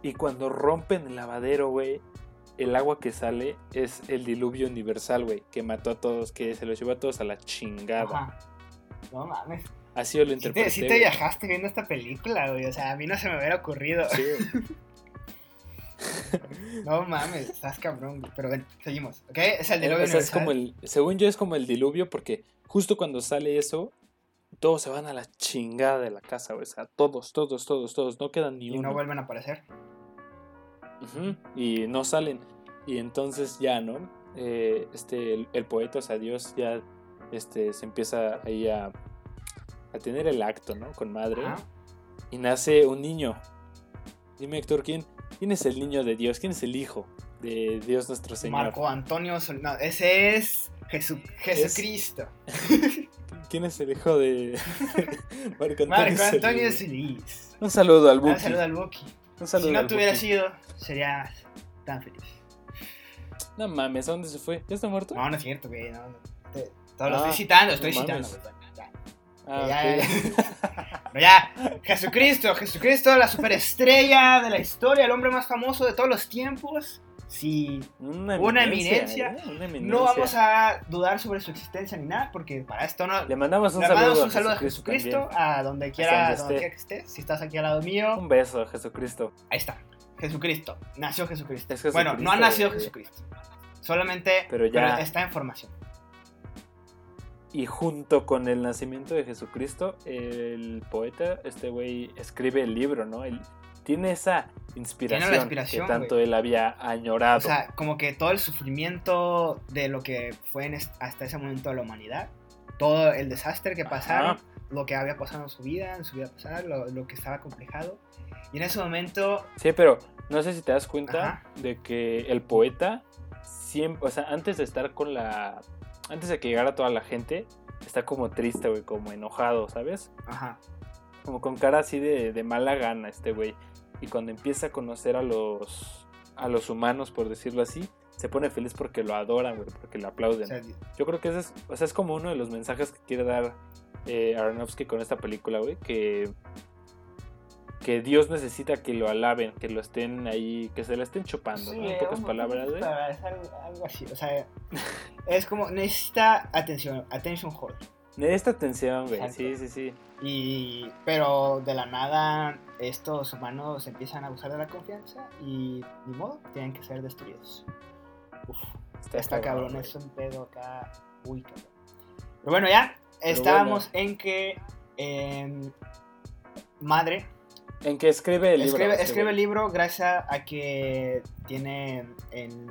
Y cuando rompen el lavadero, güey, el agua que sale es el diluvio universal, güey, que mató a todos, que se los llevó a todos a la chingada. Ajá. No mames. Así yo lo Sí interpreté. te, sí te viajaste viendo esta película, güey. O sea, a mí no se me hubiera ocurrido. Sí. (laughs) (laughs) No mames, estás cabrón. Pero bueno, seguimos. ¿Ok? Es el Eh, diluvio o sea, es como el, según yo es como el diluvio porque justo cuando sale eso, todos se van a la chingada de la casa. O sea, todos, todos, todos, todos. No quedan ni Y uno. no vuelven a aparecer. Y no salen. Y entonces ya, ¿no? Eh, este, el, el poeta, o sea, Dios ya este, se empieza ahí a, a tener el acto, ¿no? Con madre. Ajá. Y nace un niño. Dime, Héctor, ¿quién, ¿quién es el niño de Dios? ¿Quién es el hijo de Dios nuestro Señor? Marco Antonio Sol- No, ese es Jesu- Jesucristo. ¿Quién es el hijo de (laughs) Marco Antonio? Marco Antonio Solís? Un saludo al Un Buki. saludo al Buki. Un saludo Si no te hubiera sido, sería tan feliz. No mames, ¿a dónde se fue? ¿Ya está muerto? No, no es cierto, güey. No, no. Te- todo lo Ah, estoy citando, estoy no citando. mames. Bueno, ya. Ah, ya, ok. (laughs) Pero ya, Jesucristo, Jesucristo, la superestrella de la historia, el hombre más famoso de todos los tiempos. Si Una Una eminencia. eminencia. ¿eh? Una eminencia. no vamos a dudar sobre su existencia ni nada, porque para esto no. Le mandamos un Le saludo, mandamos un saludo a Jesucristo a donde quiera, donde que estés. Si estás aquí al lado mío, Un beso a Jesucristo. ahí está. Jesucristo. Nació Jesucristo. Es Bueno, no ha nacido güey. Jesucristo. Solamente Pero ya- está en formación. Y junto con el nacimiento de Jesucristo, el poeta, este güey, escribe el libro, ¿no? Él tiene esa inspiración, inspiración, que tanto güey. él había añorado. O sea, como que todo el sufrimiento de lo que fue en hasta ese momento de la humanidad, todo el desastre que pasaron, Ajá. lo que había pasado en su vida, en su vida pasada, lo, lo que estaba complejado. Y en ese momento, Sí, pero no sé si te das cuenta Ajá. de que el poeta siempre, o sea, antes de estar con la, antes de que llegara toda la gente, está como triste, güey, como enojado, ¿sabes? ajá, Como con cara así de, de mala gana este güey. Y cuando empieza a conocer a los, a los humanos, por decirlo así, se pone feliz porque lo adoran, güey, porque le aplauden. o sea, Yo creo que ese es, o sea, es como uno de los mensajes que quiere dar eh, Aronofsky con esta película, güey, que, que Dios necesita que lo alaben, que lo estén ahí, que se la estén chupando, ¿no? En pocas palabras, güey. Es algo, algo así, o sea, es como, necesita atención, attention hold. Necesita atención, güey, Exacto. sí, sí, sí. Y, pero de la nada, estos humanos empiezan a abusar de la confianza y ni modo, tienen que ser destruidos. Uf. Está cabrón, güey. es un pedo acá. Uy, cabrón. Pero bueno, ya estábamos en que em, Madre En que escribe el libro. escribe, este escribe el libro gracias a que tiene. En,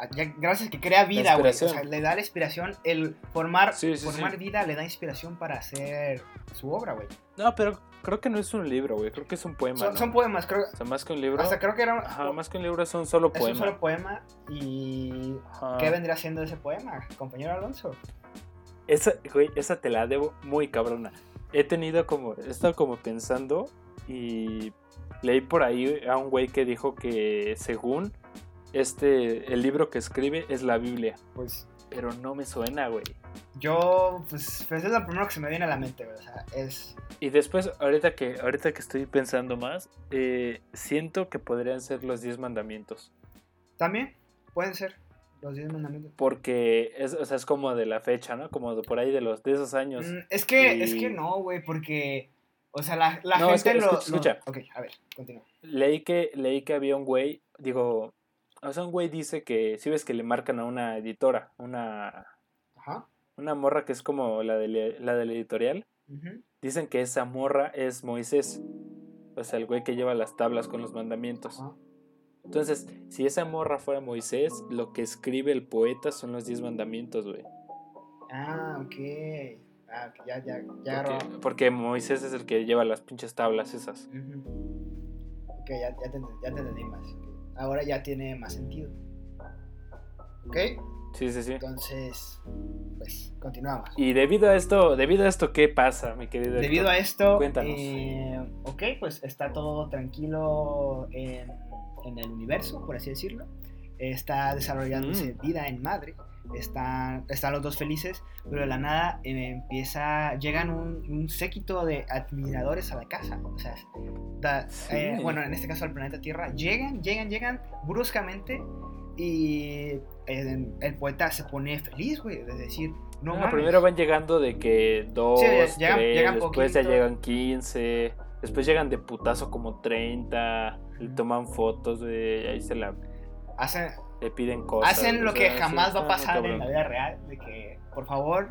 a- ya- gracias a que crea vida, güey. O sea, le da la inspiración. El formar, Sí, sí, formar sí. vida le da inspiración para hacer su obra, güey. No, pero creo que no es un libro, güey, creo que es un poema. Son, ¿no? son poemas, creo. O sea, más que un libro. Hasta creo que era. Ajá, más que un libro es un solo es poema. un solo poema. ¿Y Ajá. qué vendría siendo ese poema, compañero Alonso? Esa, güey, esa te la debo muy cabrona. He tenido como, he estado como pensando y leí por ahí a un güey que dijo que según este, el libro que escribe es la Biblia. Pues Pero no me suena, güey. Yo, pues, pues es lo primero que se me viene a la mente, güey. O sea, es. Y después, ahorita que, ahorita que estoy pensando más, eh, siento que podrían ser los 10 mandamientos. También pueden ser los 10 mandamientos. Porque es, o sea, es como de la fecha, ¿no? Como de por ahí de los de esos años. Mm, es que, y- es que no, güey, porque. O sea, la, la No, gente es que- lo, escucha, escucha. Ok, a ver, continúa. Leí que, leí que había un güey, digo, o sea, un güey dice que si ves que le marcan a una editora, una, Ajá. una morra que es como la de, la- la de la editorial, dicen que esa morra es Moisés, o sea, el güey que lleva las tablas con los mandamientos. Ajá. Entonces, si esa morra fuera Moisés, lo que escribe el poeta son los 10 mandamientos, güey. Ah, ok. Ah, ok, ya, ya, ya Porque, agarró. porque Moisés es el que lleva las pinches tablas esas. Ok, ya, ya, te, ya te entendí más. Ahora ya tiene más sentido. Ok, Sí, sí, sí. entonces, pues, continuamos. Y debido a esto, debido a esto, ¿qué pasa, mi querido? Héctor? Debido a esto, Cuéntanos. eh, ok, pues está todo tranquilo en, en el universo, por así decirlo. Está desarrollándose Mm. vida en madre. Están, están los dos felices, pero de la nada eh, empieza, llegan un, un séquito de admiradores a la casa, o sea, da- Sí. eh, bueno, en este caso al planeta Tierra, llegan, llegan, llegan bruscamente y eh, el poeta se pone feliz, güey, de decir, no Ah, mames. primero van llegando de que dos, Sí, llegan- tres, llegan después ya poquito. llegan 15, después llegan de putazo como 30, le Ujú. toman fotos, y ahí se la Hacen, le piden cosas. hacen lo o que sea, sí, jamás va a pasar en la vida real, de que, por favor,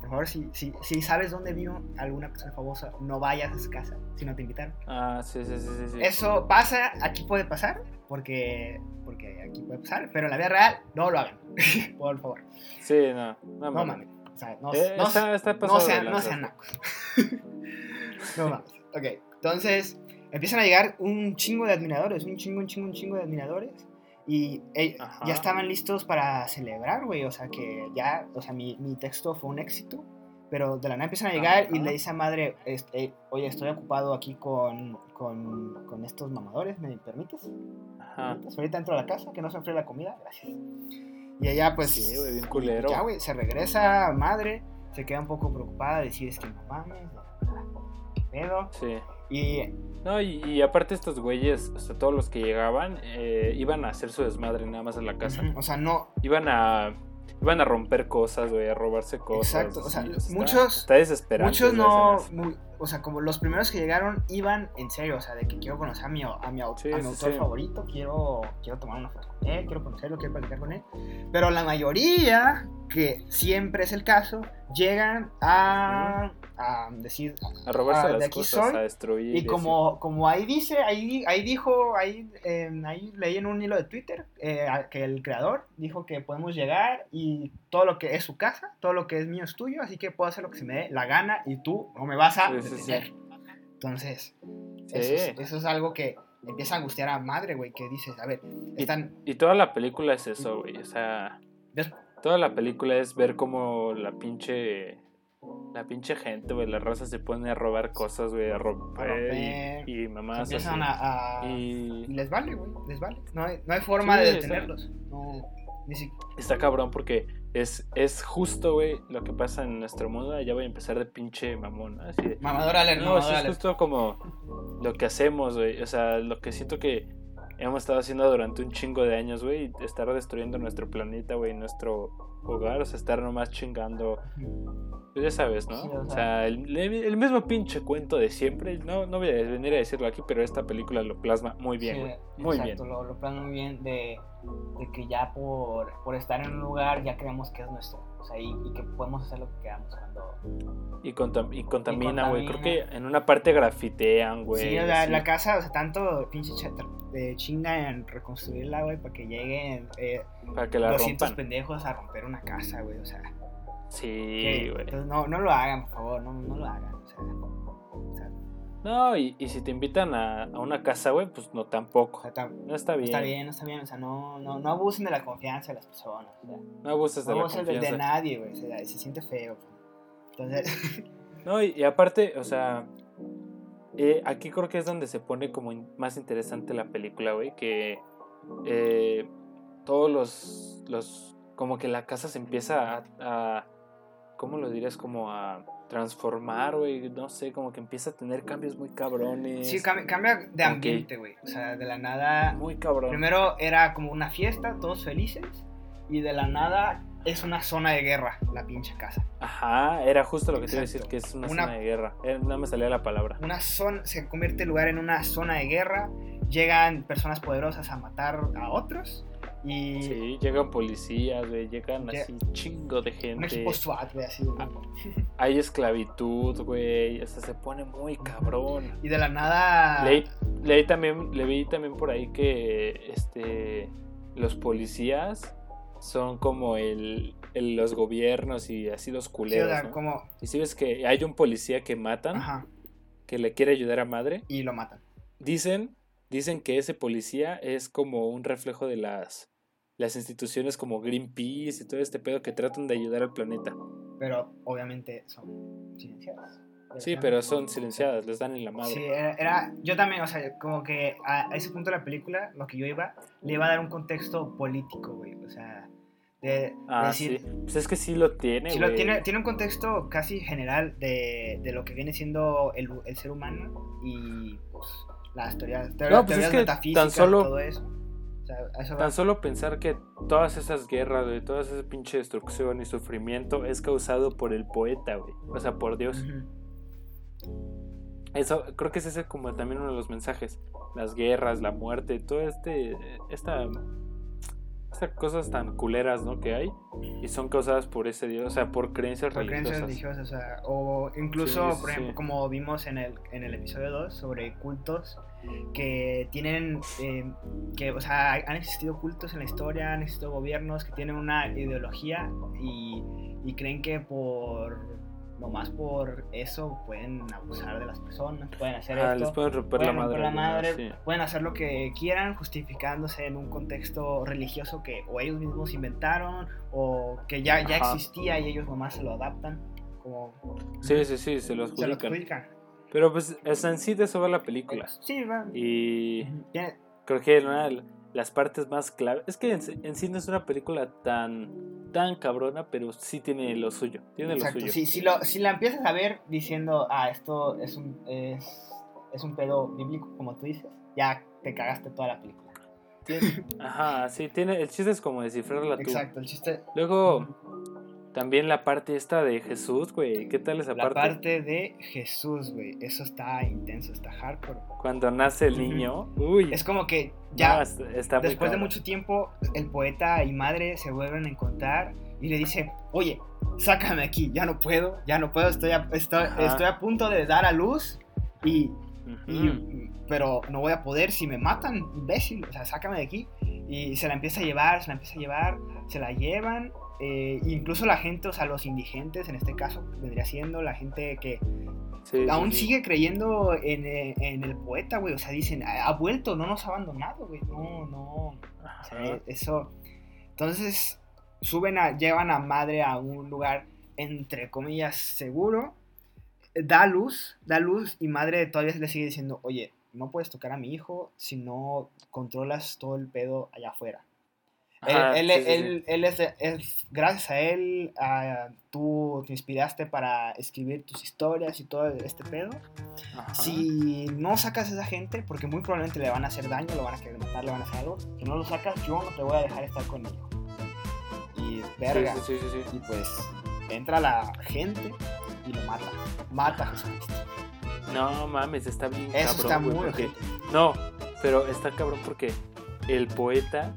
por favor, si, si, si sabes dónde vive alguna persona famosa, no vayas a su casa si no te invitaron. Ah, sí, sí, sí, sí. Eso pasa, aquí puede pasar, porque, porque aquí puede pasar, pero en la vida real no lo hagan, (laughs) por favor. Sí, no, no, No mames. O sea, no, Eh, no- está, está no sean, no sean nacos. (laughs) no mames. Ok, entonces empiezan a llegar un chingo de admiradores, un chingo, un chingo, un chingo de admiradores. Y eh, ya estaban listos para celebrar, güey. O sea, que ya, o sea, mi, mi texto fue un éxito. Pero de la nada empiezan a llegar y Ajá. le dice a madre, este, oye, estoy ocupado aquí con, con, con estos mamadores, ¿me permites? Ajá. Pues ahorita entro a la casa, que no se enfríe la comida, gracias. Y ella pues... Sí, güey, bien culero. Ya, güey, se regresa madre, se queda un poco preocupada, decide es que no mames, qué pedo. Sí. Y No, y, y aparte estos güeyes, o sea, todos los que llegaban, eh, iban a hacer su desmadre nada más en la casa. o sea, no, Iban a iban a romper cosas, güey, a robarse cosas. Exacto, o sea, sí, está- muchos- Está desesperante. muchos no, muy- o sea, como los primeros que llegaron iban en serio, o sea, de que quiero conocer a mi, a mi, au- Sí, a mi autor sí. favorito, quiero, quiero tomar una foto con él, quiero conocerlo, quiero platicar con él. Pero la mayoría, que siempre es el caso, llegan a, a decir, A robarse ah, de las aquí cosas, soy, a destruir. Y como, como ahí dice, ahí, ahí dijo, ahí, eh, ahí leí en un hilo de Twitter eh, que el creador dijo que podemos llegar y todo lo que es su casa, todo lo que es mío es tuyo, así que puedo hacer lo que se me dé la gana y tú no me vas a Sí. Entonces, Sí. eso, es, eso es algo que empieza a angustiar a madre, güey, que dices, a ver, están... Y toda la película es eso, güey. O sea, toda la película es ver cómo la pinche. La pinche gente, güey, la raza se pone a robar cosas, güey, a romper, y, y mamás empiezan así. a... a- y les vale, güey, les vale. No hay, no hay forma Sí, de detenerlos. No, ni si- está cabrón porque es, es justo, güey, lo que pasa en nuestro mundo. Ya voy a empezar de pinche mamón, ¿no? Así de, Mamador No, mamador es justo como lo que hacemos, güey. O sea, lo que siento que hemos estado haciendo durante un chingo de años, güey. Estar destruyendo nuestro planeta, güey, nuestro hogar. O sea, estar nomás chingando. Pues ya sabes, ¿no? Sí, o o sea- sea, el, el mismo pinche cuento de siempre. No, no voy a venir a decirlo aquí, pero esta película lo plasma muy bien, Sí, güey. Muy exacto, bien. Lo, lo plasma muy bien de, de que ya por, por estar en un lugar ya creemos que es nuestro. O sea, y, y que podemos hacer lo que queramos cuando... Y, contam- y contamina, güey. Creo que en una parte grafitean, güey. sí, sea, así. la casa, o sea, tanto pinche de chinga en reconstruirla, güey, para que lleguen eh, Para que la 200 rompan. pendejos a romper una casa, güey. O sea, Sí, güey. entonces no, no lo hagan, por favor, no, no lo hagan. O sea, No, y, y si te invitan a, a una casa, güey, pues no tampoco. o sea, está, No está bien. está bien, no está bien. O sea, no, no, no abusen de la confianza de las personas. O sea, No abuses de no la abusen de, de confianza. nadie, güey. O sea, se siente feo. Entonces... (laughs) No, y, y aparte, o sea, eh, aquí creo que es donde se pone como más interesante la película, güey, que eh, todos los, los, como que la casa se empieza a, a ¿cómo lo dirías? Como a transformar, güey, no sé, como que empieza a tener cambios muy cabrones. Sí, cambia, cambia de ambiente, güey. O sea, de la nada. Muy cabrón. Primero era como una fiesta, todos felices. Y de la nada es una zona de guerra, la pinche casa. Ajá, era justo lo que te iba a decir, Exacto. que es una, Una- zona de guerra. Eh, no me salía la palabra. Una zona, se convierte el lugar en una zona de guerra. Llegan personas poderosas a matar a otros. Y Sí, llegan policías, güey, llegan Lle- así chingo de un gente. equipo SWAT, güey, así. Ah, Hay esclavitud, güey, sea, se pone muy cabrón. Y de la nada. Leí, leí también, le vi también por ahí que este los policías son como el, el- los gobiernos y así los Sí, o culeros, sea, ¿no? como. Y si ves que hay un policía que matan, Ajá. que le quiere ayudar a madre, Y lo matan. dicen, dicen que ese policía es como un reflejo de las las instituciones como Greenpeace y todo este pedo que tratan de ayudar al planeta. Pero obviamente son silenciadas. Sí, pero son silenciadas, les dan en la madre. Sí, era, era- yo también, o sea, como que a, ese punto de la película, lo que yo iba, le iba a dar un contexto político, güey, o sea, De, Ah, decir, sí. Pues es que sí lo tiene, Sí, lo tiene, tiene un contexto casi general de, de lo que viene siendo el, el ser humano y pues las teorías, teorías, pues es que metafísicas tan solo- y todo eso. O sea, a eso va. Tan solo pensar que todas esas guerras, güey, toda esa pinche destrucción y sufrimiento es causado por el poeta, güey. O sea, por Dios. Eso, creo que ese es como también uno de los mensajes. Las guerras, la muerte, todo este, esta, cosas tan culeras, ¿no? Que hay y son causadas por ese Dios, o sea, por creencias Por creencias religiosas. o sea, o incluso, sí, por ejemplo, sí. como vimos en el, en el episodio 2 sobre cultos que tienen, eh, que, o sea, han existido cultos en la historia, han existido gobiernos que tienen una ideología y, y creen que por, nomás por eso pueden abusar de las personas, pueden hacer Ah, esto. les pueden romper pueden la madre. romper la ¿no? madre, Sí. pueden hacer lo que quieran justificándose en un contexto religioso que o ellos mismos inventaron o que ya, ya Ajá. existía y ellos nomás se lo adaptan como Sí, sí, sí, se lo se lo adjudican. adjudican. Pero pues es en sí de eso va la película. Sí, va. Y creo que una las partes más claves es que en, sí- en sí no es una película tan tan cabrona, pero sí tiene lo suyo. Tiene Exacto, lo suyo. si, si, lo, si la empiezas a ver diciendo, ah, esto es un, es, es un pedo bíblico, como tú dices, ya te cagaste toda la película. Ajá, sí, tiene el chiste es como descifrarla tú. Exacto, el chiste. Luego también la parte esta de Jesús, güey, ¿qué tal esa La parte? parte de Jesús, güey, eso está intenso, está hardcore. Cuando nace el niño, uy, Es como que ya está después de mucho tiempo, el poeta y madre se vuelven a encontrar y le dicen, oye, sácame aquí, ya no puedo, ya no puedo, estoy a, estoy, estoy a punto de dar a luz y, pero no voy a poder si me matan, imbécil, o sea, sácame de aquí. Y se la empieza a llevar, se la empieza a llevar, se la llevan. Eh, incluso la gente, o sea, los indigentes en este caso, vendría siendo la gente que Sí, aún sí. sigue creyendo en, eh, en el poeta, güey. O sea, dicen, ha vuelto, no nos ha abandonado, güey. No, no. O sea, eso. Entonces, suben a, llevan a madre a un lugar, entre comillas, seguro. Da luz, da luz y madre todavía le sigue diciendo, oye, no puedes tocar a mi hijo si no controlas todo el pedo allá afuera. Él- Ajá, él, sí, sí, sí. él- él es, es- gracias a él, tú te inspiraste para escribir tus historias y todo este pedo. Ajá. Si no sacas a esa gente, porque muy probablemente le van a hacer daño, lo van a querer matar, le van a hacer algo, si no lo sacas, yo no te voy a dejar estar conmigo. Y verga. Sí. Y pues entra la gente y lo mata. Mata a Jesucristo. No mames, está bien Eso cabrón, está muy porque-. No, pero está cabrón porque el poeta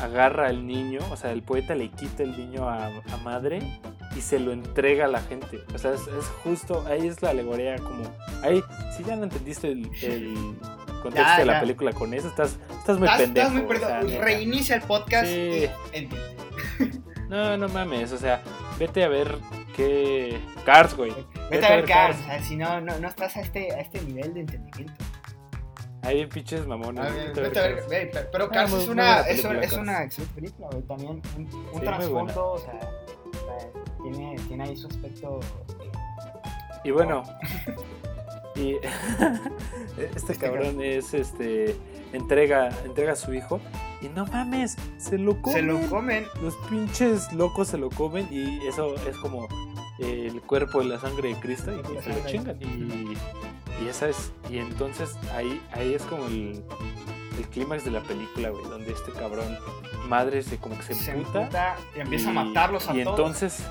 agarra al niño, o sea, el poeta le quita el niño a, a madre y se lo entrega a la gente. O sea, es, es justo, ahí es la alegoría como... Ahí, si ya no entendiste el, el (laughs) contexto Ya, de la ya. película con eso, estás, estás muy Estás- pendejo. estás muy o perdido. sea, neta. Reinicia el podcast Sí. y. (laughs) No, no mames, o sea, vete a ver qué... Cars, güey. Vete, a ver Cars, sea, si no, no, no estás a este, a este nivel de entendimiento. Hay bien pinches mamones. Ah, pero, Ah, Cars es una, es, película, una- es Cars. una excelente película, güey. También un, un Sí, muy trasfondo, o sea, o sea, tiene, tiene ahí su aspecto. Y bueno, (laughs) y (laughs) este Este cabrón es este entrega entrega a su hijo y no mames, se lo comen. se lo comen. Los pinches locos se lo comen y eso es como el cuerpo y la sangre de Cristo y se lo chingan y, y esa es y entonces ahí ahí es como el el clímax de la película, güey, donde este cabrón madre se como que se, Se emputa emputa y empieza a y- matarlos a y todos. entonces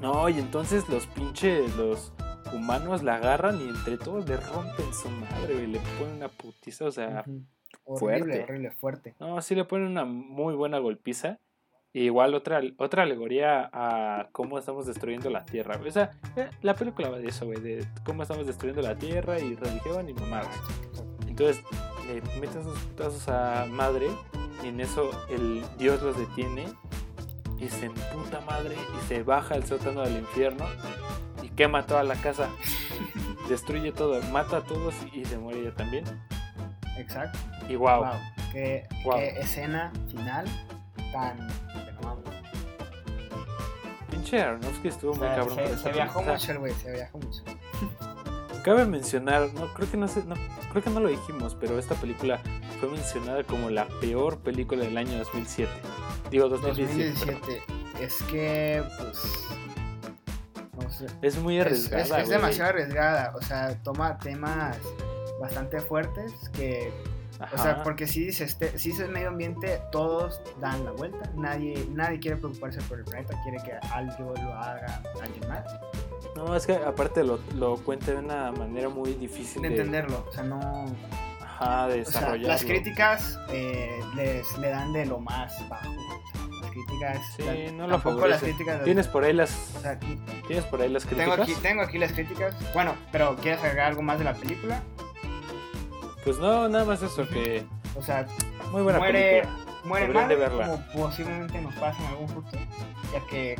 no y entonces los pinches los humanos la agarran y entre todos le rompen su madre güey, le ponen una putiza o sea. Horrible, fuerte. horrible, fuerte. no sí le ponen una muy buena golpiza y igual otra otra alegoría a cómo estamos destruyendo la tierra o sea eh, la película va de eso güey de cómo estamos destruyendo la tierra y religión y mamadas entonces le meten sus putazos a madre y en eso el Dios los detiene y se emputa madre y se baja al sótano del infierno y quema toda la casa. (laughs) Destruye todo, mata a todos y se muere ella también. Exacto. Y wow, Wow. Qué, Wow. qué escena final tan. pinche Aronofsky estuvo O muy sea, cabrón. se, se viajó mucho el güey, se viajó mucho. (laughs) Cabe mencionar, no creo que no sé, no, creo que no lo dijimos, pero esta película fue mencionada como la peor película del año 2007. Digo, 2017. 2017. Es que, pues. No sé. Es muy Es, arriesgada. es- es güey. demasiado arriesgada. O sea, toma temas bastante fuertes que. O sea, Ajá. porque si dices, te- si dices medio ambiente, todos dan la vuelta. Nadie, nadie quiere preocuparse por el planeta, quiere que algo lo haga alguien más. No, es que aparte lo, lo cuenta de una manera muy difícil De de, entenderlo. O sea, no. Ajá, de O sea, las críticas eh, les, le dan de lo más bajo. Las críticas. Sí, la- no lo tampoco las críticas. ¿Tienes por ahí las, o sea, aquí- ¿tienes por ahí las tengo, críticas? aquí, tengo aquí las críticas. Bueno, pero ¿quieres agregar algo más de la película? Pues no, nada más eso, que O sea, muy buena muere, película. muere Deberían de mal, verla. como posiblemente nos pase en algún futuro. Ya que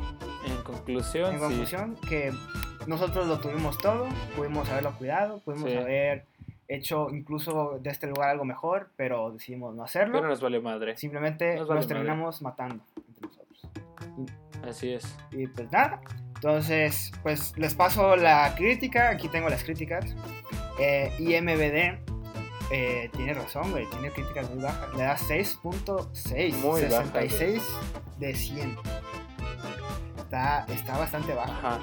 En conclusión, En sí. conclusión, que nosotros lo tuvimos todo, pudimos haberlo cuidado, pudimos Sí. haber hecho incluso de este lugar algo mejor, pero decidimos no hacerlo. Pero nos vale madre. Simplemente nos nos, vale madre. terminamos matando entre nosotros. Así es. Y pues nada, entonces pues les paso la crítica, aquí tengo las críticas. Eh, IMBD eh, tiene razón, güey, tiene críticas muy bajas, le da 6.6, Muy bajas, 66 de 100. Está, está bastante baja. Ajá.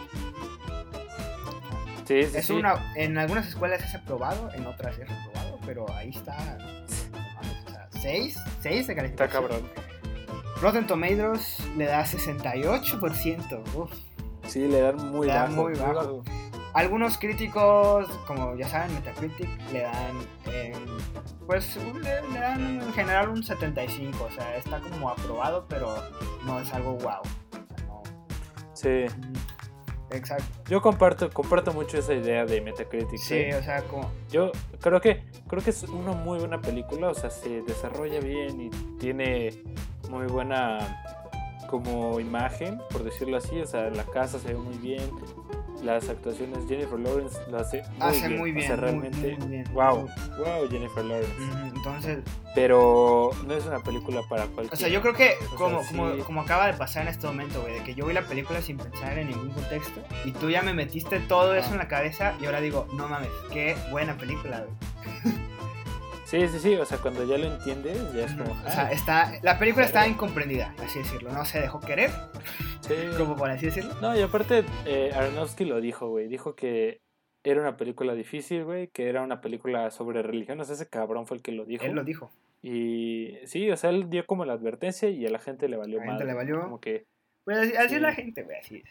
Sí, sí, Es sí. una, en algunas escuelas es aprobado, en otras es reprobado, pero ahí está. no mames, o sea, 6, 6 de Está calificación. cabrón. Rotten Tomatoes le da 68%. Uf. Sí, le dan muy Le dan bajo. muy bajo. Algunos críticos, como ya saben, Metacritic, le dan. eh, pues le, le dan en general un 75. O sea, está como aprobado, pero no es algo wow. O sea, no. Sí. Exacto. Yo comparto, comparto mucho esa idea de Metacritic. Sí, ¿eh? o sea, como. Yo creo que creo que es una muy buena película, o sea, se desarrolla bien y tiene muy buena como imagen, por decirlo así, o sea, la casa se ve muy bien, las actuaciones Jennifer Lawrence lo hace muy Hace bien, muy o sea, realmente muy wow, wow Jennifer Lawrence. Entonces, Pero no es una película para cualquiera. O sea, yo creo que O sea, como, sí. como, como acaba de pasar en este momento, güey, de que yo vi la película sin pensar en ningún contexto y tú ya me metiste todo eso Ah. en la cabeza y ahora digo, no mames, qué buena película, güey. Sí, sí, sí, o sea, cuando ya lo entiendes, ya es como... O sea, ah, está, la película está incomprendida, así decirlo, no se dejó querer, sí. como por así decirlo. No, y aparte, eh, Aronofsky lo dijo, güey. Dijo que era una película difícil, güey. Que era una película sobre religión. O sea, ese cabrón fue el que lo dijo. Él lo dijo. Y sí, o sea, él dio como la advertencia y a la gente le valió A la gente madre. le valió. Como que Pues así, así Sí. es la gente, güey, así.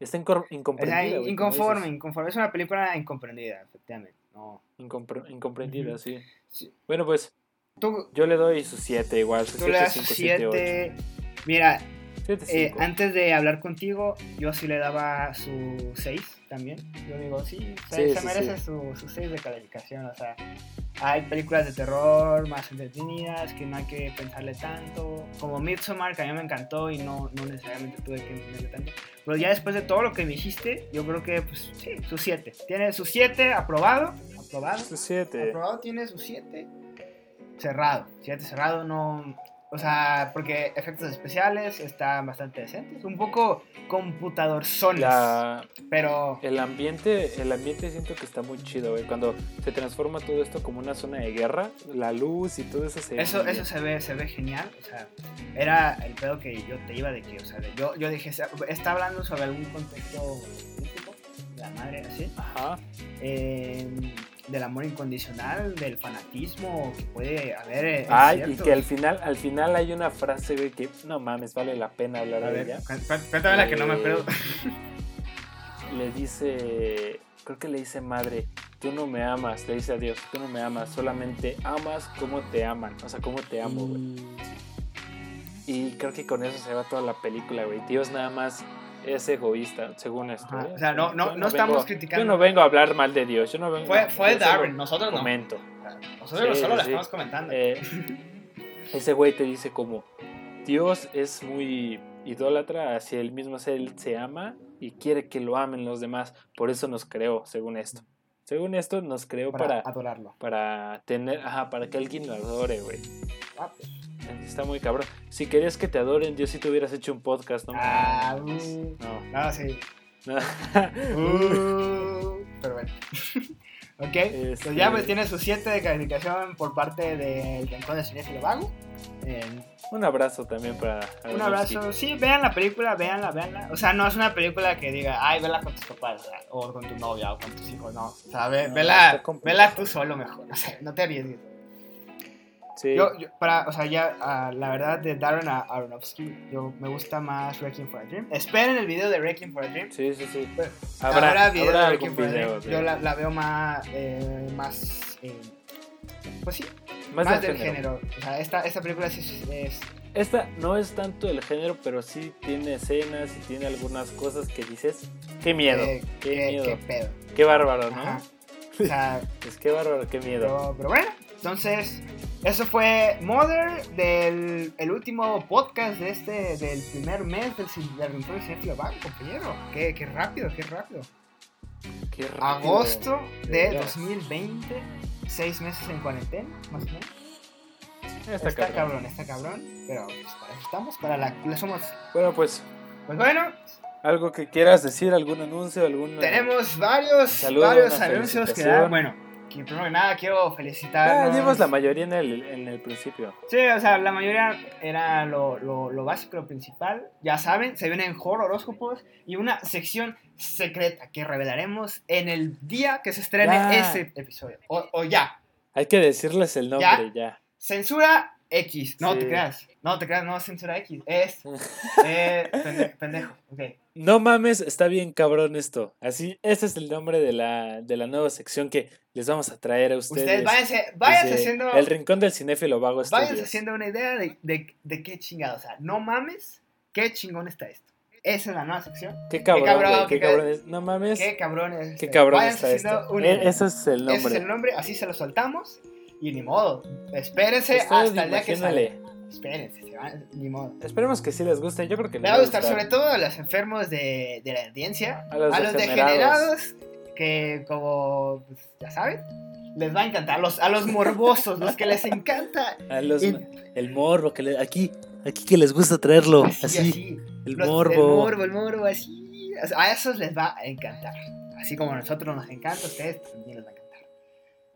está incor- O sea, incomprendida. inconforme, inconforme. Es una película incomprendida, efectivamente. No. Incompre- incomprendida, Ujú. sí. Sí. Bueno, pues Tú, yo le doy su 7 igual. Su tú le 7, das 5, 7, 8. 7. Mira, 7, Eh, 5. antes de hablar contigo, yo sí le daba su 6 también. Yo digo, sí, se, Sí, se sí, merece sí. su, su 6 de calificación. O sea, hay películas de terror más entretenidas que no hay que pensarle tanto. Como Midsommar, que a mí me encantó y no, no necesariamente tuve que entenderle tanto. Pero ya después de todo lo que me dijiste, yo creo que, pues, sí, su 7. Tiene su 7 aprobado. Aprobado. 7. Aprobado tiene su 7. Cerrado. 7 cerrado, no. O sea, porque efectos especiales están bastante decentes. Un poco computador. La, Pero. el ambiente, el ambiente siento que está muy chido, güey. Cuando se transforma todo esto como una zona de guerra, la luz y todo eso se Eso, eso se ve, se ve genial. O sea, era el pedo que yo te iba de que, o sea, yo, yo dije, está hablando sobre algún contexto político, la madre, así. Ajá. eh, del amor incondicional, del fanatismo que puede haber. en Ay, y que al final, al final hay una frase, güey, que no mames, vale la pena hablar A de ver, ella. cu- cu- cuéntame la que no me Eh, acuerdo. Le dice, creo que le dice madre, tú no me amas, le dice a Dios, tú no me amas, solamente amas como te aman, o sea, como te amo, güey. Y creo que con eso se va toda la película, güey. Dios nada más es egoísta, según esto. Ajá, ¿eh? o sea, no- no- no estamos vengo- criticando. Yo no vengo a hablar mal de Dios, yo no vengo Fue, fue Darwin, nosotros no. Nosotros Sí, solo sí, la estamos comentando. Eh, ese güey te dice como Dios es muy idólatra hacia él mismo, sea, él se ama y quiere que lo amen los demás, por eso nos creó, según esto. Según esto nos creó para, para adorarlo. para tener, ajá, para que alguien lo adore, güey. Ah, pues. Está muy cabrón. Si querías que te adoren, Dios si te hubieras hecho un podcast, ¿no? Ah, uh, no. no, sí. no. (laughs) Uh, pero bueno. (laughs) Ok, Este- pues ya pues tiene su 7 de calificación por parte del Rincón de Cinéfilo Vago. Eh, Un abrazo también para un abrazo. Sí, vean la película, veanla, veanla. O sea, no es una película que diga, ay, vela con tus papás, o, con tu novia, o con tus hijos, no. O sea, ve- No, vela, vela tú solo mejor. (laughs) O sea, no te arriesgues. Sí. Yo, yo- para, o sea, ya, ah, la verdad, de Darren a- Aronofsky, yo me gusta más Wrecking for a Dream. Esperen el video de Wrecking for a Dream. Sí, sí, sí. Pero Habrá, Habrá video habrá de algún Wrecking for a video. Dream. Yo la, la veo más, eh, más, eh, pues sí, más, más, del del género. O sea, esta, esta película sí es, es- Esta no es tanto el género, pero sí tiene escenas y tiene algunas cosas que dices, qué miedo, eh, qué, qué- miedo, qué qué, pedo. bárbaro, ¿no? Ajá. O sea, (laughs) Pues qué bárbaro, qué miedo. pero, pero bueno, entonces, eso fue Mother del el último podcast de este, del primer mes del, cin- del Rincón del Cinéfilo Vago, compañero. Qué, qué rápido, qué rápido. Qué rápido. Agosto de de veras. 2020, seis meses en cuarentena, más o menos. Está Está, cabrón. cabrón, está cabrón, pero pues, para eso estamos, para la le somos. Bueno, pues, Pues bueno, algo que quieras decir, algún anuncio, algún... tenemos varios, Saludo, varios anuncios que dar. Bueno, que primero que nada quiero Ah, felicitar. dimos la mayoría en el, en el principio. Sí, o sea, la mayoría era lo, lo, lo básico, lo principal. Ya saben, se vienen horror horóscopos y una sección secreta que revelaremos en el día que se estrene Ya. ese episodio. O, o ya. Hay que decirles el nombre ya. Censura X. No Sí. te creas. No te creas, no es censura X. Es (laughs) eh, pende- pendejo. Ok. No mames, está bien cabrón esto. Así, ese es el nombre de la, de la nueva sección que les vamos a traer a ustedes. Ustedes váyanse, váyanse haciendo. El rincón del cinéfilo vago Váyanse haciendo una idea de, de, de qué chingado. O sea, no mames, qué chingón está esto. Esa es la nueva sección. Qué cabrón, cabrón, güey, qué qué cabrón es. No mames, Qué cabrón es. qué este. cabrón Váyanse está haciendo esto. una Eh, idea. ese es el Ese nombre. es el nombre, así se lo soltamos. Y ni modo. Espérense Ustedes hasta el día que sale. Espérense, se van- ni modo. Esperemos que sí les guste. Yo creo que Le les va a gustar, sobre todo a los enfermos de, de la audiencia, A los degenerados, que como pues, ya saben, les va a encantar. A los, a los morbosos, los que les encanta. (laughs) A los, Y- el morbo, que le- aquí, aquí que les gusta traerlo. Así, Así, así. el Los- morbo. El morbo, el morbo, así. A esos les va a encantar. Así como a nosotros nos encanta, a ustedes también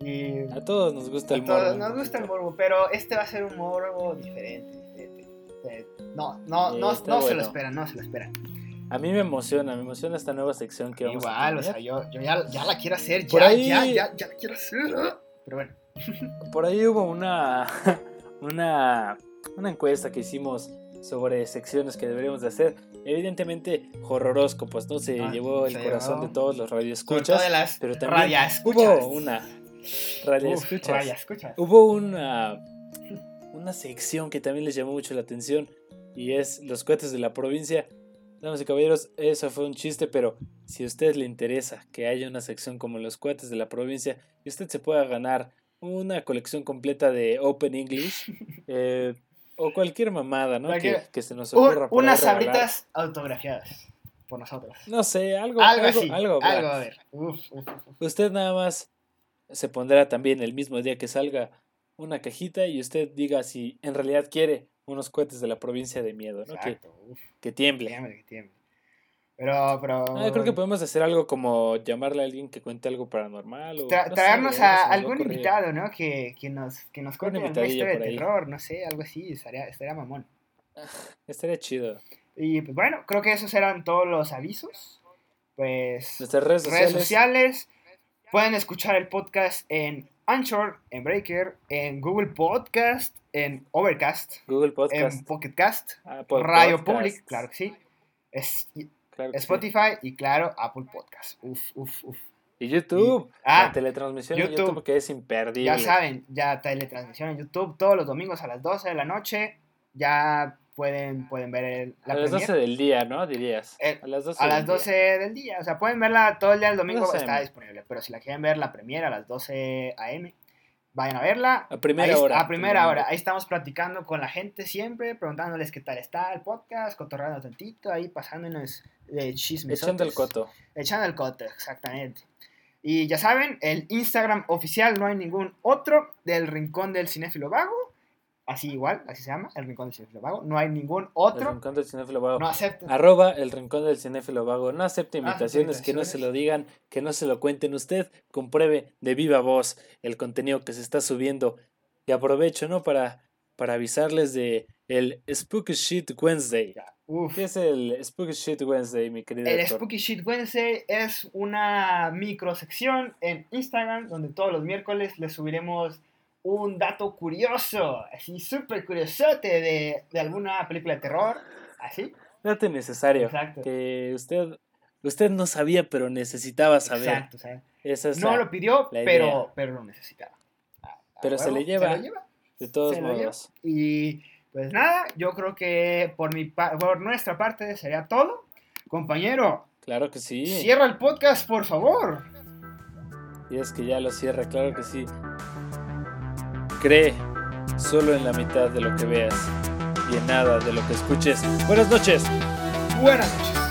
Y A todos nos gusta el a todos morbo. nos gusta el morbo, pero este va a ser un morbo diferente. Eh, No, no, no, no se lo esperan, no se lo esperan. A mí me emociona, me emociona esta nueva sección que vamos a Igual, o sea, yo, yo ya, ya la quiero hacer, ya, ya, ya, ya la quiero hacer. Pero bueno, (laughs) Por ahí hubo una, (laughs) una, una encuesta que hicimos sobre secciones que deberíamos de hacer. Evidentemente, horroróscopos, ¿no? Se Ah, llevó el se corazón llevó. de todos los radioescuchas. todas las pero también radioescuchas. Hubo una Uf, escuchas. radioescuchas. Hubo una, una sección que también les llamó mucho la atención y es los cohetes de la provincia. Damas y caballeros, eso fue un chiste, pero si a usted le interesa que haya una sección como los cohetes de la provincia y usted se pueda ganar una colección completa de Open English (laughs) eh, o cualquier mamada, ¿no? Que, que se nos Un- ocurra. ahí unas sabritas autografiadas por nosotros. No sé, algo, Algo, algo, así, algo algo, a ver. Uf, uf, uf. Usted nada más se pondrá también el mismo día que salga una cajita y usted diga si en realidad quiere unos cohetes de la provincia de miedo, ¿no? Que, Exacto, uf, que que tiemble. tiemble, que tiemble. Pero, pero... Ah, creo que podemos hacer algo como llamarle a alguien que cuente algo paranormal o Tra- no sé, traernos a algún invitado, ¿no? Que, que nos, que nos cuente invitadillo historia de terror, no sé, algo así, estaría, estaría mamón. Estaría chido. Y pues bueno, creo que esos eran todos los avisos. Pues Nuestras redes redes sociales. Pueden escuchar el podcast en Anchor, en Breaker, en Google Podcast, en Overcast, Google Podcast. en Pocket Cast, Apple Radio Podcasts, Public, claro que sí. Es, y- claro que sí. Spotify y claro, Apple Podcast. Uf, uf, uf. Y YouTube. Ah, la teletransmisión en YouTube. YouTube que es imperdible. Ya saben, ya teletransmisión en YouTube todos los domingos a las 12 de la noche. Ya pueden, pueden ver el- la a las premier 12 del día, ¿no? Dirías. Eh, a las 12 a del las día. 12 del día. O sea, pueden verla todo el día del domingo, 12 está disponible. Pero si la quieren ver la premier a las 12 am, vayan a verla. A primera Ahí- hora. A primera hora. Ahí estamos platicando con la gente siempre, preguntándoles qué tal está el podcast, cotorreando tantito, ahí pasándonos de chismes. Echando el coto. Echando el coto, exactamente. Y ya saben, el Instagram oficial no hay ningún otro del Rincón del Cinéfilo Vago. Así igual, así se llama, el Rincón del Cinéfilo Vago. No hay ningún otro. El Rincón del Cinéfilo Vago. No acepten. Arroba el Rincón del Cinéfilo Vago. No acepte imitaciones, que no se lo digan, que no se lo cuenten. Usted compruebe de viva voz el contenido que se está subiendo. Y aprovecho, ¿no? Para, para avisarles de el Spooky Shit Wednesday. Uf. ¿Qué es el Spooky Shit Wednesday, mi querido El? Spooky Shit Wednesday es una microsección en Instagram donde todos los miércoles les subiremos un dato curioso, así súper curiosote de, de alguna película de terror, así. Dato necesario. Exacto. Que usted, usted no sabía, pero necesitaba saber. Exacto, o sea, Esa es no la- lo pidió, pero, pero lo necesitaba. A- a Pero se le lleva. lo lleva. de todos se lo lleva. modos. Y pues nada, yo creo que por, mi pa- por nuestra parte sería todo. Compañero, Claro que sí. cierra el podcast, por favor. Y es que ya lo cierra, claro que sí. Cree solo en la mitad de lo que veas y en nada de lo que escuches. Buenas noches. Buenas noches.